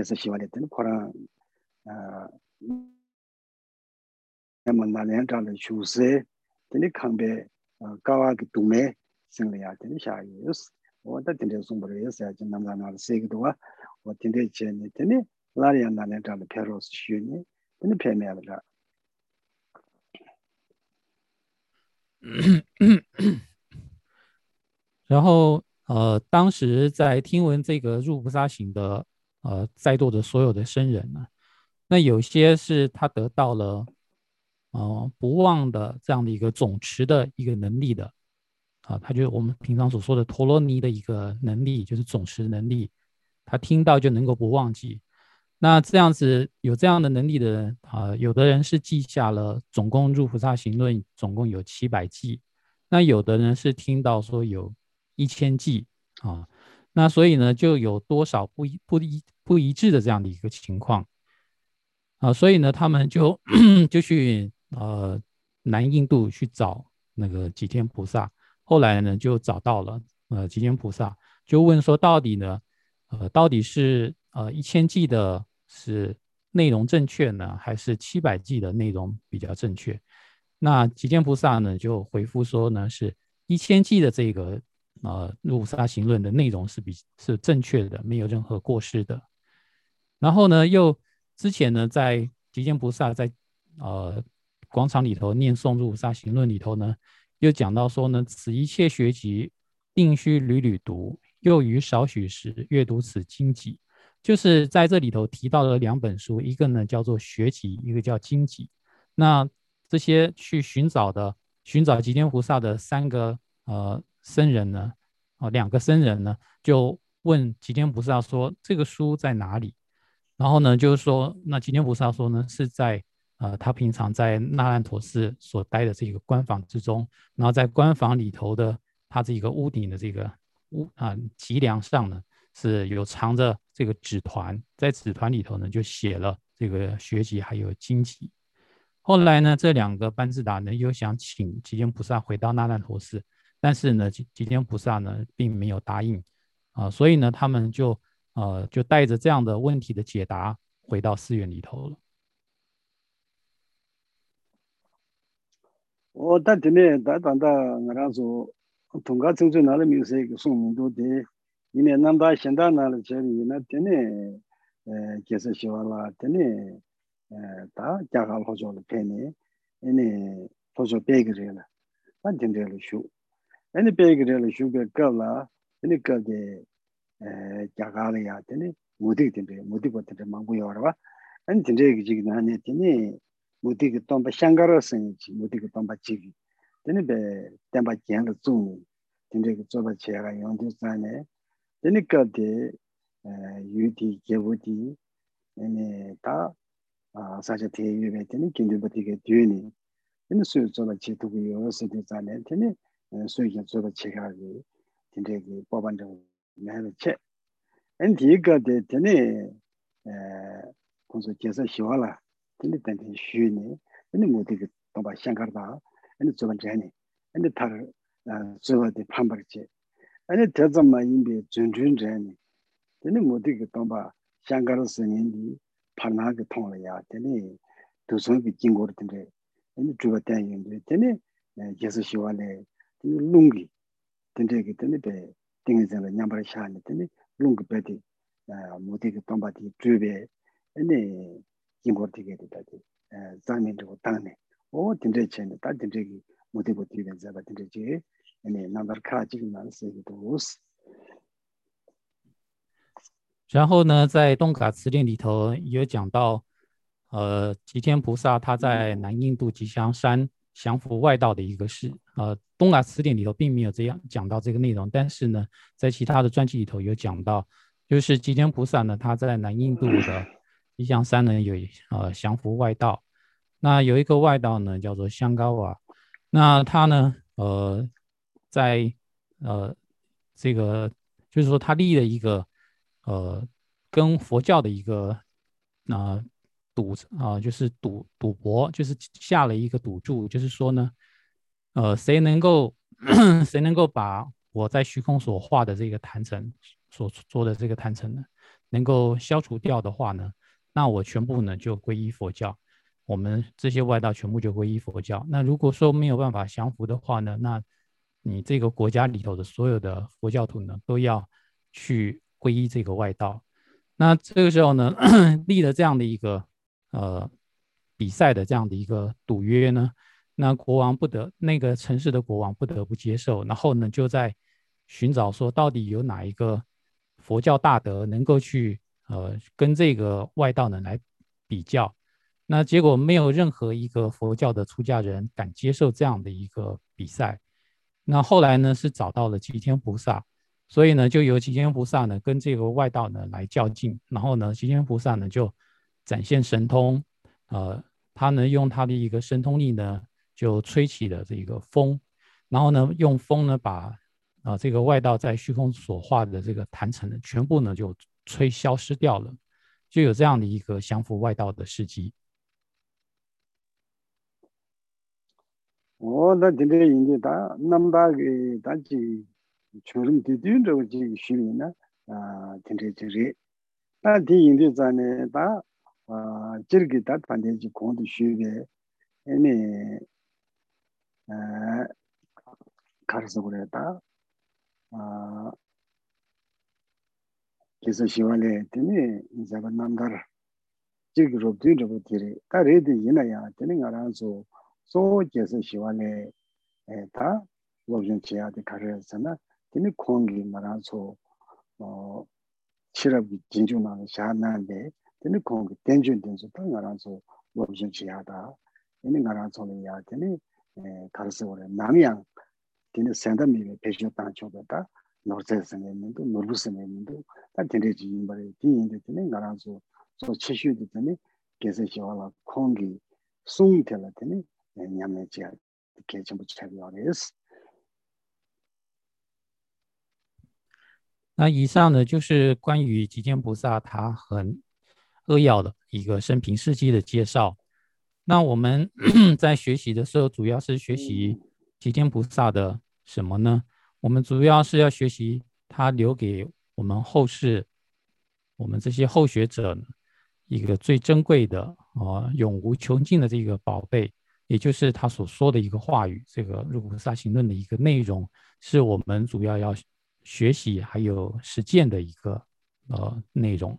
Speaker 1: yasa shīwa lī tini kōrā yā mā nā lēn tā lī shū sē tini kāmbē kāwā kī tūmē sīng lī yā tini shā yas 我今天送不了一个，三千那么多，我今天去你这里，哪里哪里找的漂亮书呢？给你便宜一点。
Speaker 2: 然后，呃，当时在听闻这个入菩萨行的，呃，在座的所有的僧人呢，那有些是他得到了，呃，不忘的这样的一个总持的一个能力的。啊，他就我们平常所说的陀罗尼的一个能力，就是总持能力。他听到就能够不忘记。那这样子有这样的能力的人啊，有的人是记下了总共入菩萨行论总共有七百记，那有的人是听到说有一千记啊。那所以呢，就有多少不一不一不一致的这样的一个情况啊。所以呢，他们就 就去呃南印度去找那个吉天菩萨。后来呢，就找到了呃吉天菩萨，就问说到底呢，呃到底是呃一千计的是内容正确呢，还是七百计的内容比较正确？那吉天菩萨呢就回复说呢，是一千计的这个呃入菩萨行论的内容是比是正确的，没有任何过失的。然后呢，又之前呢在吉天菩萨在呃广场里头念诵入菩萨行论里头呢。又讲到说呢，此一切学籍，定须屡屡读，又于少许时阅读此经籍。就是在这里头提到了两本书，一个呢叫做学籍，一个叫经籍。那这些去寻找的，寻找吉天菩萨的三个呃僧人呢，哦两个僧人呢，就问吉天菩萨说这个书在哪里？然后呢就是说，那吉天菩萨说呢是在。呃，他平常在那烂陀寺所待的这个官房之中，然后在官房里头的他这个屋顶的这个屋啊脊梁上呢，是有藏着这个纸团，在纸团里头呢就写了这个学籍还有经籍。后来呢，这两个班智达呢又想请吉天菩萨回到那烂陀寺，但是呢吉吉天菩萨呢并没有答应啊，所以呢他们就呃就带着这样的问题的解答回到寺院里头了。
Speaker 1: oda dine da danda ngarazo tunga tsungzu nala miwse ki sung mundu de ine namba shenda nala chari ina dine kesa shiwa la dine da gyakal hojo la pene ine hojo pegi rela an dine rela shu ine pegi rela shu pe kab la ine kab de gyakal ya dine mudik dine mudik wa dine mambu yawarwa an dine regi jik nane dine mudi ki tōmba shāngārā sāngi chi, mudi ki tōmba chīki. Tēne bē tēmbā kiāngā tsūngi, tēne ki tsōba chēgā yōngdī sāne, tēne kā tē yū tī, kēwū tī, tēne tā sāchā tē yū bē, tēne kēndū bā tī kē tū nī, tēne sū tsōba chē tū kū yō sā tī sāne, tēne sū kē tsōba chēgā kī, tēne kī bōban chā mē bē chē. Tēne tī kā tē tēne kōnsō kēsā shiwā lā, 근데 단지 쉬니 근데 모두 그 동바 샹가르다. 근데 저번 전에 근데 다 저거데 판버지. 아니 대점마 인비 준준 전에 근데 모두 그 동바 샹가르스 인디 파나게 통을야 되니 두선비 긴고를 된데 근데 주가 때인데 되니 예수 시와네. 룽기 된데 그 때문에 배 땡이잖아 냠바샤네. 되니 룽기 배디. 모두 그 동바디 주베 아니
Speaker 2: 然后呢，在东嘎词典里头有讲到，呃，吉天菩萨他在南印度吉祥山降服外道的一个事。呃，东嘎词典里头并没有这样讲到这个内容，但是呢，在其他的传记里头有讲到，就是吉天菩萨呢，他在南印度的吉祥山呢有呃降服外道。那有一个外道呢，叫做香高瓦，那他呢，呃，在呃这个就是说他立了一个呃跟佛教的一个啊赌啊，就是赌赌博，就是下了一个赌注，就是说呢，呃，谁能够 谁能够把我在虚空所画的这个坛城所做的这个坛城呢，能够消除掉的话呢，那我全部呢就皈依佛教。我们这些外道全部就皈依佛教。那如果说没有办法降服的话呢？那你这个国家里头的所有的佛教徒呢，都要去皈依这个外道。那这个时候呢，立了这样的一个呃比赛的这样的一个赌约呢，那国王不得那个城市的国王不得不接受。然后呢，就在寻找说到底有哪一个佛教大德能够去呃跟这个外道呢来比较。那结果没有任何一个佛教的出家人敢接受这样的一个比赛。那后来呢，是找到了齐天菩萨，所以呢，就由齐天菩萨呢跟这个外道呢来较劲。然后呢，齐天菩萨呢就展现神通，呃，他呢用他的一个神通力呢，就吹起了这个风，然后呢用风呢把啊这个外道在虚空所画的这个坛城呢全部呢就吹消失掉了，就有这样的一个降服外道的事迹。
Speaker 1: 我那今天印度大那么大个大几全人对对这个虚名呢啊，今天就是，那第印度在呢大啊，这个大团体就空的虚的，哎呢，呃，开 kesa shiwa le tene zaba namdar chik rupdun rupu tiri ta redi yina ya tene nga ranzu so kesa shiwa le e, ta lobzhun chiya di karaya sana tene kongi nga ranzu chirabu jinju na shaa nande tene kongi tenjun tenzu ta nga ranzu lobzhun chiya da tene nga ranzu le ya tene e, karasa wale namyang tene senda miwe pechio tancho da
Speaker 2: 那以上呢，就是关于极天菩萨他很扼要的一个生平事迹的介绍。那我们在学习的时候，主要是学习极天菩萨的什么呢？我们主要是要学习他留给我们后世、我们这些后学者一个最珍贵的啊、永无穷尽的这个宝贝。也就是他所说的一个话语，这个《入菩萨行论》的一个内容，是我们主要要学习还有实践的一个呃内容。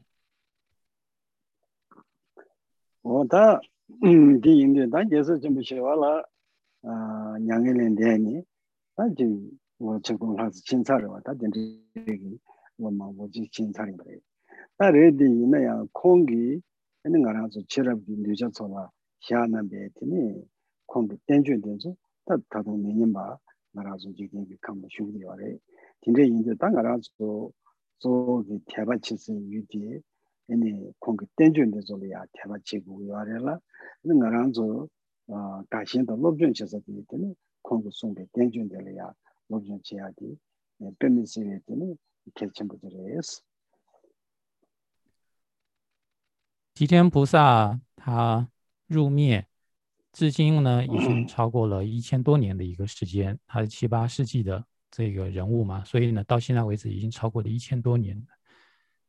Speaker 1: 我的嗯，第一点，他就是这么写完了啊，两个人的呢，那就我这个那是清朝的话，他讲这个我嘛，我就清朝的嘞。那这的那样空气，那俺那是吃了比留下错了，下那边的呢，空气点住点住，他他都没人吧，俺那是就给你看不兄弟话嘞。现在现在当俺那是做给天把气是有的，那空气点住点住了呀，天把气不话嘞了，那俺那是啊，大兴的老军其实的呢，空气送给点住点了呀。준데야 로변 쳐야지 빼면서 되더니 결정부터레스
Speaker 2: 吉天菩萨他入灭，至今呢已经超过了一千多年的一个时间。他是七八世纪的这个人物嘛，所以呢到现在为止已经超过了一千多年。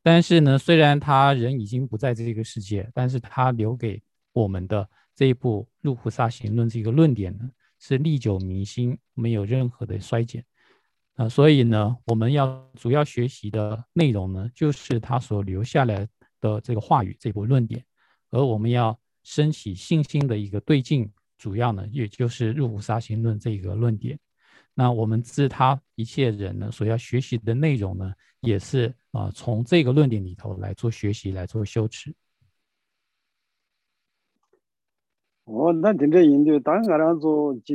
Speaker 2: 但是呢，虽然他人已经不在这个世界，但是他留给我们的这一部《入菩萨行论》这个论点呢， 是历久弥新，没有任何的衰减。啊，所以呢，我们要主要学习的内容呢，就是他所留下来。的这个话语，这部论点，而我们要升起信心的一个对境，主要呢，也就是入菩萨行论这个论点。那我们自他一切人呢，所要学习的内容呢，也是啊，从这个论点里头来做学习，来做修持。
Speaker 1: 어, 난 근데 인도 땅 알아서 지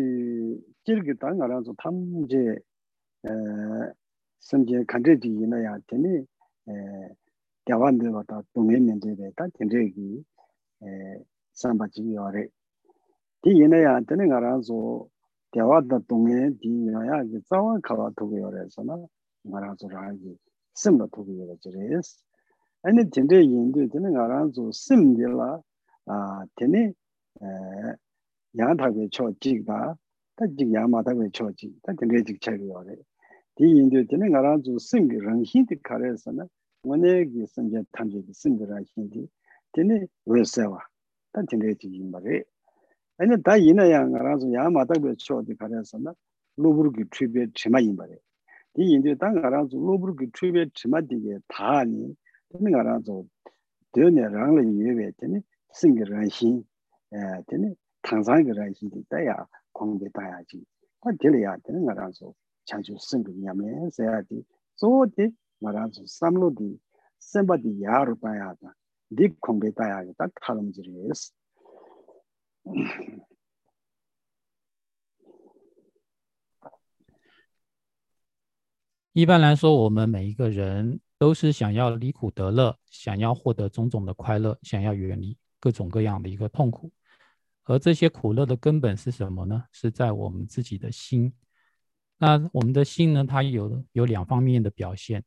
Speaker 1: 길게 땅 알아서 탐제 에 심제 간제지 이나야 되니 에 대완들보다 동해면들에 다 견제기 에 삼바지요레 디 이나야 되는 알아서 대화다 동해 디야야 이제 자와 가와 도고요래서나 알아서 라기 심도 도고요래 저래.스 아니 근데 인도 되는 알아서 심들라 아 되니 yāng thāgwē chō jīg bā, tā jīg yāng mā thāgwē chō jīg, tā tīndē jīg chā kī yō rē. Tī yīndē tīne ngā rā dzū sīm kī rāng hīn tī kā rē sā na, wā nē kī sīm jā tāng jī kī sīm kī rā hīn tī, tīne wē sē wā, tā tīndē jīg yīn bā rē. Ānyā tā yīnā yāng ngā rā dzū yāng mā thāgwē chō tī kā rē sā na, lōbur kī chū bē chī mā yīn bā rē. Tī yīndē tā ngā rā dzū lōbur kī chū bē chī mā tī kē tā nī, tīne ngā rā dzū, tīne rāng lā yī wē tīne sīm kī rāng hīn, 디게 다니 되는 알아서 되네랑을 이해해 되네 신기란 신 에, 되네 당상이란 신디 따야 공부 따야지 그 들려야 되는 알아서 장주 신기 냐면 세야지 소디 말아서 삼로디 셈바디 야르 바야다 디 콩베 바야다 타름지리스
Speaker 2: 一般来说，我们每一个人都是想要离苦得乐，想要获得种种的快乐，想要远离各种各样的一个痛苦。 而这些苦乐的根本是什么呢？是在我们自己的心。那我们的心呢？它有有两方面的表现。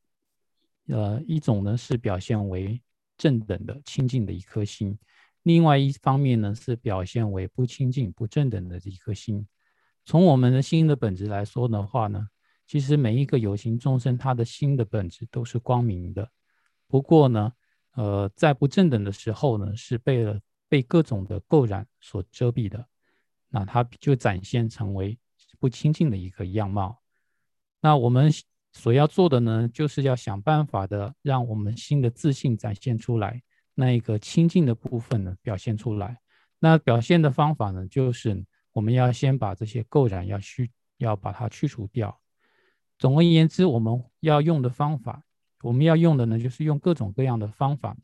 Speaker 2: 呃，一种呢是表现为正等的清净的一颗心，另外一方面呢是表现为不清净、不正等的一颗心。从我们的心的本质来说的话呢，其实每一个有情众生，他的心的本质都是光明的。不过呢，呃，在不正等的时候呢，是被了被各种的垢染所遮蔽的，那它就展现成为不清净的一个样貌。那我们。所要做的呢，就是要想办法的，让我们新的自信展现出来，那一个清净的部分呢，表现出来。那表现的方法呢，就是我们要先把这些垢染要去，要把它去除掉。总而言之，我们要用的方法，我们要用的呢，就是用各种各样的方法，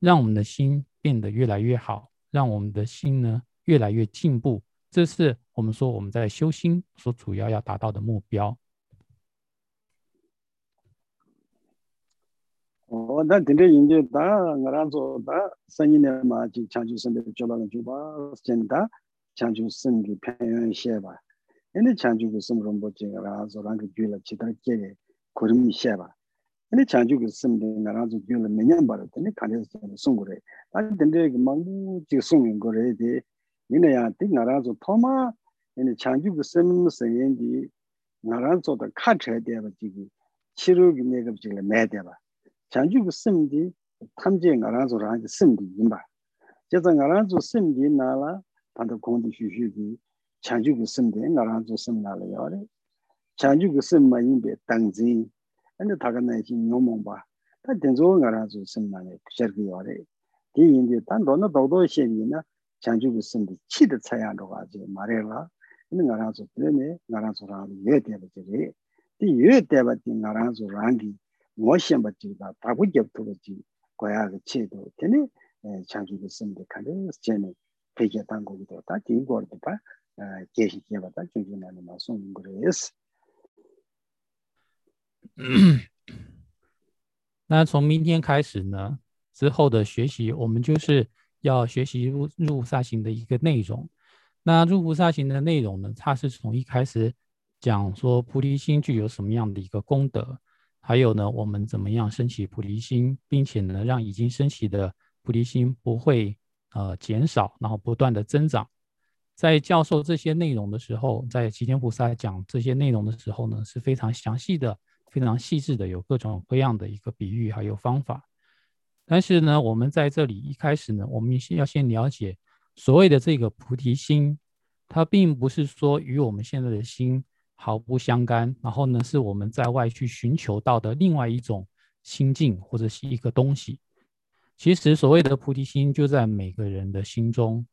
Speaker 2: 让我们的心变得越来越好，让我们的心呢越来越进步。这是我们说我们在修心所主要要达到的目标。
Speaker 1: 哦，那今天迎接大，我让做大生意呢嘛，就抢救生的救了人就把简单抢救生的偏远一些吧。因为抢救的生不中不进，然后做那个救了其他的几个，可能一些吧。 근데 장주 그 선배 나라서 규라 매년 바르더니 간에서 송고래 아니 근데 그 망부 지 송인 거래 돼 니네야 띵 나라서 토마 근데 장주 그 선무 선인디 나라서 다 카트에 대해 지기 치료기 내가 지금 매대봐 근데 다가나 이제 너무 봐. 다 된조 가라서 심만에 부셔기 와래. 이 인데 단 너는 도도 시기나 장주고 쓴데 치도 차야로 가지 말해라. 근데 가라서 그러네. 가라서라 예 대버지. 이 예대버지 가라서 랑기 멋심 받지다. 다고 접도지. 거야 그 치도. 근데 장주고 쓴데 칸데 제네 되게 당고기도 다 뒤거도 봐. 계시 개바다 중요한 말씀 그래스.
Speaker 2: 那从明天开始呢，之后的学习，我们就是要学习入入菩萨行的一个内容。那入菩萨行的内容呢，它是从一开始讲说菩提心具有什么样的一个功德，还有呢，我们怎么样升起菩提心，并且呢，让已经升起的菩提心不会呃减少，然后不断的增长。在教授这些内容的时候，在齐天菩萨讲这些内容的时候呢，是非常详细的。非常细致的，有各种各样的一个比喻，还有方法。但是呢，我们在这里一开始呢，我们先要先了解所谓的这个菩提心，它并不是说与我们现在的心毫不相干，然后呢，是我们在外去寻求到的另外一种心境或者是一个东西。其实所谓的菩提心就在每个人的心中。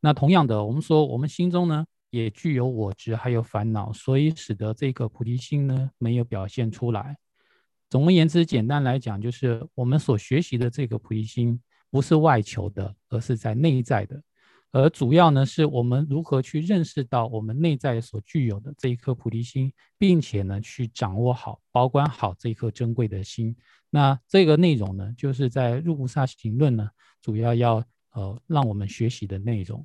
Speaker 2: 那同样的，我们说我们心中呢？也具有我执，还有烦恼，所以使得这个菩提心呢没有表现出来。总而言之，简单来讲，就是我们所学习的这个菩提心不是外求的，而是在内在的。而主要呢，是我们如何去认识到我们内在所具有的这一颗菩提心，并且呢，去掌握好、保管好这一颗珍贵的心。那这个内容呢，就是在入菩萨行论呢，主要要呃让我们学习的内容。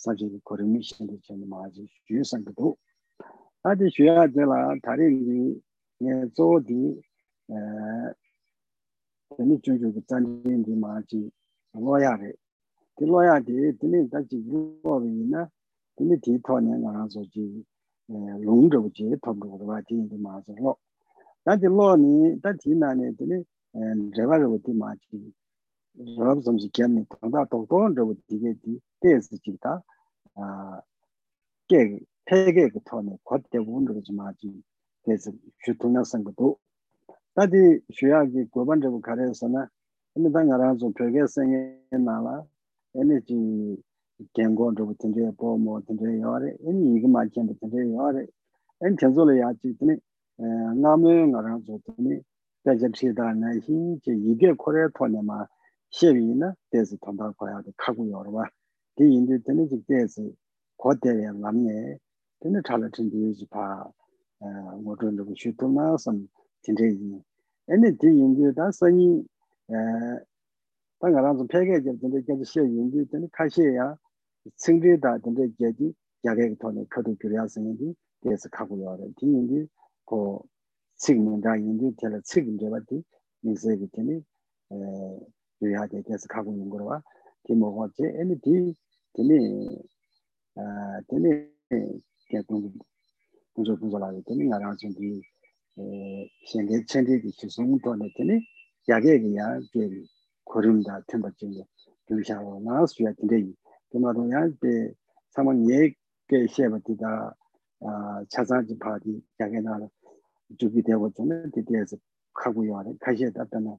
Speaker 1: 사실 거름이 신도 전에 맞이 유상도 아주 쉬어야 되라 다리니 예조디 에 괜히 저기 잔인디 맞이 로야레 로야디 드니 다지 유어비나 드니 디토네 나서지 에 롱저지 덤도 와디인디 맞으로 다지 로니 다지나네 드니 에 제바로 디마지 저럼 좀지 견니 당다 똑똑한 저거 디게디 테스트 찍다 아 게, 폐게 그 톤에 겉대 운동을 좀 하지 그래서 주통력성 것도 다디 쉬야기 고반적으로 가려서나 근데 당 알아서 벽에 생에 나라 에너지 견고도 진짜 보모 진짜 요래 이 이거 맞는데 진짜 요래 엔 전설을 야지 드네 에 나무 알아서 드네 대접시다 나히 이제 이게 코레 톤에마 시비나 대해서 통과 거야 돼 가고 여러 봐 di yindu tene chik tesi ko teye ngamne tene chala tindi yuji pa eh, ngo chon dhugu shu tu na sam tinte yi ene di yindu da sanyi ta eh, nga ranzu peke je tende kyaji she yindu tene kashi ya tsingri da tende kyaji gyage ki tone kato gyurya sanyi di tesi kaku yore di yindu ko tsik minda yindu tele tsik mindewa di minze ki tene eh, gyurya de tesi kaku yungurwa di mo kwa je. Ene di tene tene kya kunzo kunzo lawe tene nga rang chindi shenge chende ki chisung to ne tene yage ki ya ge korimda tenpa chinde gyungsha wo na suya tinde yi. Tenpa to ya be sama nye ge sheba tida chasang ji pa di yage na jubi dewa chone di dewa kagu yawa re kashe tatana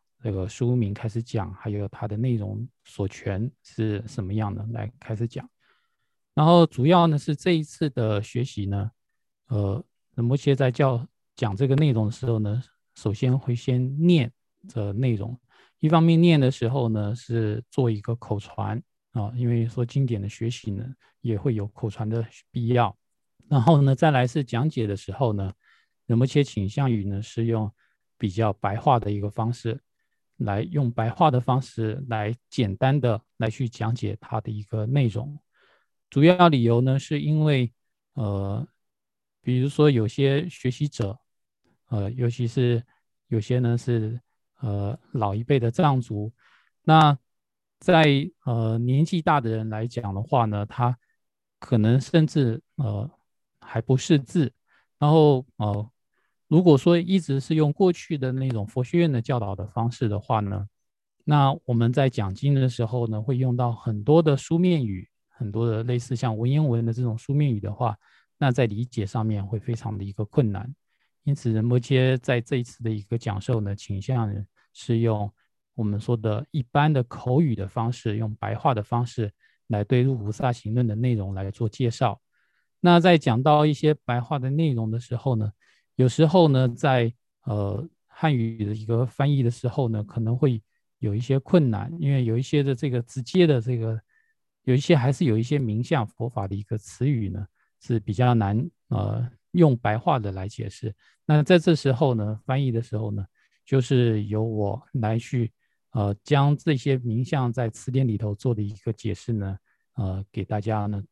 Speaker 1: 这个
Speaker 2: 书名开始讲，还有它的内容所全是什么样的来开始讲。然后主要呢是这一次的学习呢，呃，那么些在教讲这个内容的时候呢，首先会先念这内容，一方面念的时候呢是做一个口传啊，因为说经典的学习呢也会有口传的必要。然后呢再来是讲解的时候呢，那么些倾向于呢是用比较白话的一个方式，来用白话的方式来简单的来去讲解它的一个内容。主要理由呢，是因为呃，比如说有些学习者，呃，尤其是有些呢是呃老一辈的藏族，那在呃年纪大的人来讲的话呢，他可能甚至呃还不识字，然后呃如果说一直是用过去的那种佛学院的教导的方式的话呢，那我们在讲经的时候呢，会用到很多的书面语。很多的类似像文言文的这种书面语的话，那在理解上面会非常的一个困难。因此，仁波切在这一次的一个讲授呢，倾向是用我们说的一般的口语的方式，用白话的方式来对入菩萨行论的内容来做介绍。那在讲到一些白话的内容的时候呢，有时候呢，在呃汉语的一个翻译的时候呢，可能会有一些困难，因为有一些的这个直接的这个。有一些还是有一些名相佛法的一个词语呢，是比较难呃用白话的来解释。那在这时候呢，翻译的时候呢，就是由我来去呃将这些名相在词典里头做的一个解释呢，呃给大家呢，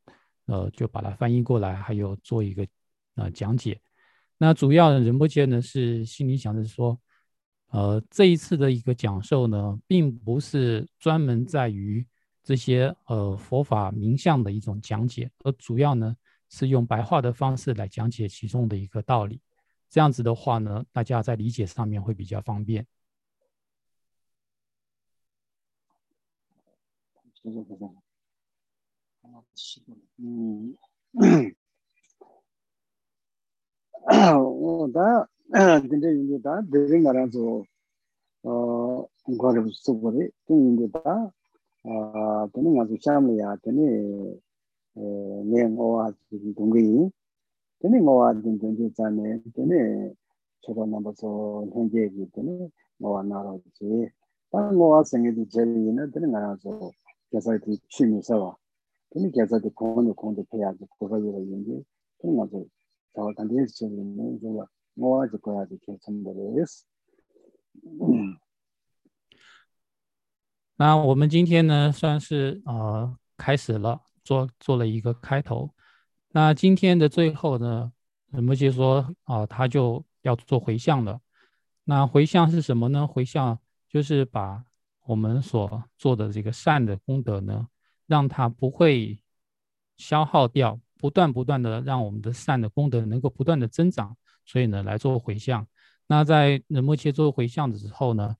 Speaker 2: 呃就把它翻译过来，还有做一个呃讲解。那主要的仁波切呢是心里想着说，呃这一次的一个讲授呢，并不是专门在于。这些呃佛法名相的一种讲解，而主要呢是用白话的方式来讲解其中的一个道理。这样子的话呢，大家在理解上面会比较方便。
Speaker 1: 嗯，다 근데 이제 다 되는 거라서 어 공부를 쓰고래 근데 다 아, 되는 아주 참이야. 되네 네 뭐가 지금 동기 되네 뭐가 지금 전제 자네. 되네 저도 넘어서 현재 얘기 되네 뭐가 나오지. 다 뭐가 생기도 제일이나 되는 거라서 계속 취미서 되네 계속 공도 공도 해야지. 그거 이거 이제 되는 거죠 so that is，
Speaker 2: 那我们今天呢，算是呃开始了，做做了一个开头。那今天的最后呢，仁波切说啊，他就要做回向了。那回向是什么呢？回向就是把我们所做的这个善的功德呢，让它不会消耗掉，不断不断的让我们的善的功德能够不断的增长。所以呢，来做回向。那在仁波切做回向的时候呢，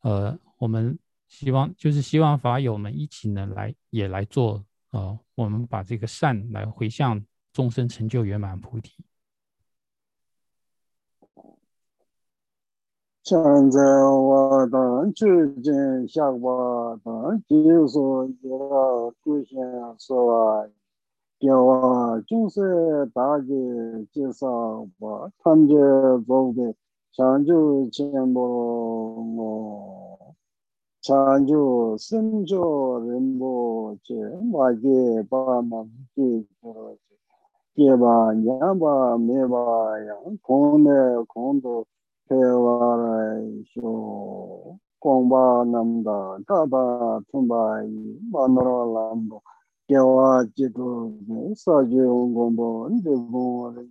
Speaker 2: 呃，我们。希望就是希望法友们一起呢来也来做，呃，我们把这个善来回向众生，成就圆满菩提。
Speaker 1: 现在我等究竟下我等就说要出现说，kiawa chungse dāgi jīsā wā tāngi zōgdi chāngyū chēmbō ngō chāngyū sīmchō rīmbō chē wā jī bā mā jī kiro chē kiwa nyāmbā mīwā yāng kōne kōndō pēwā rāi shō kōngbā namdā tātā tūmbā yī bā nōrā lāmbō 要啊，这都没事，就用个毛，你这毛那个，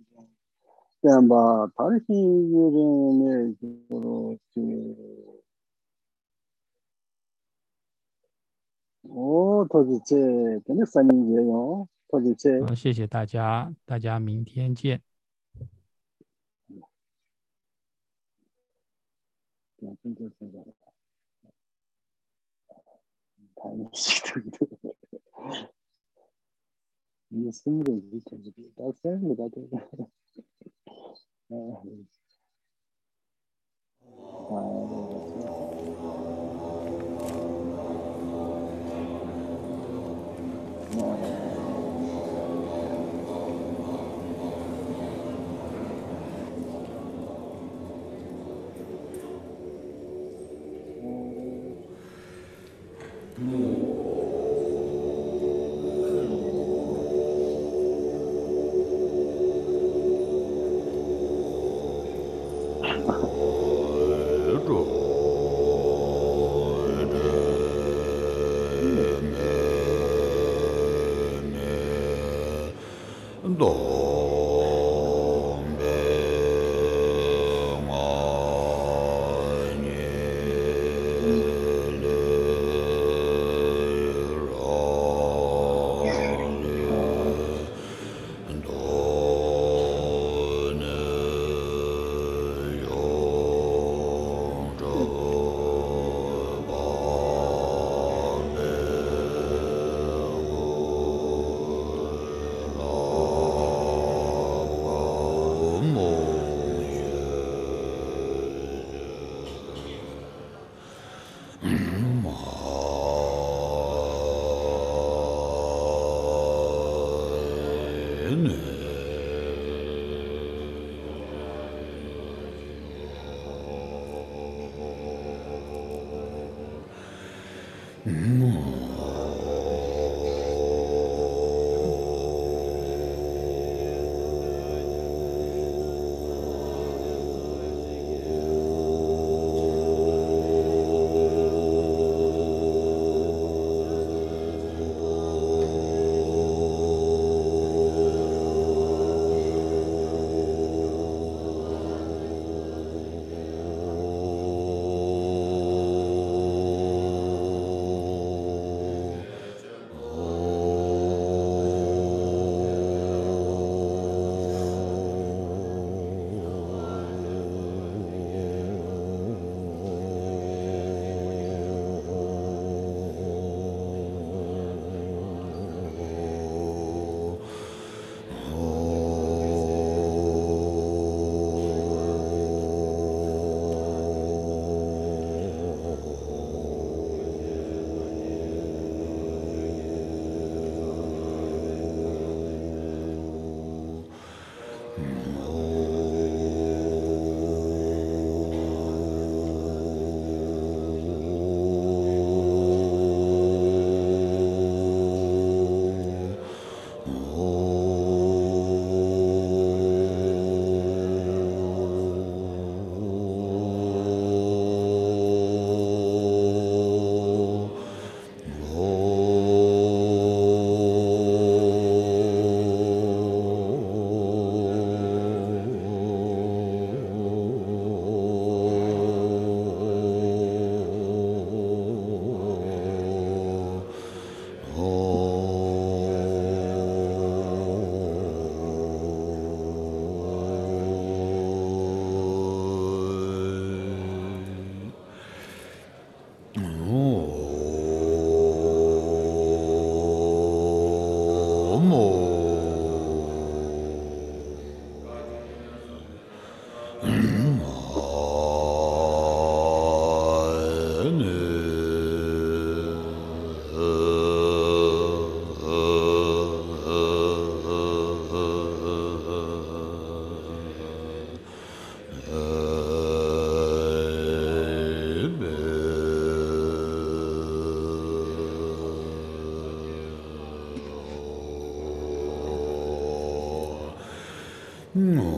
Speaker 1: 先把产品用用，没。哦，他是这，真的三分钟，他是
Speaker 2: 这。谢谢大家，大家明天见。
Speaker 1: 太激动了。你生日以
Speaker 3: No.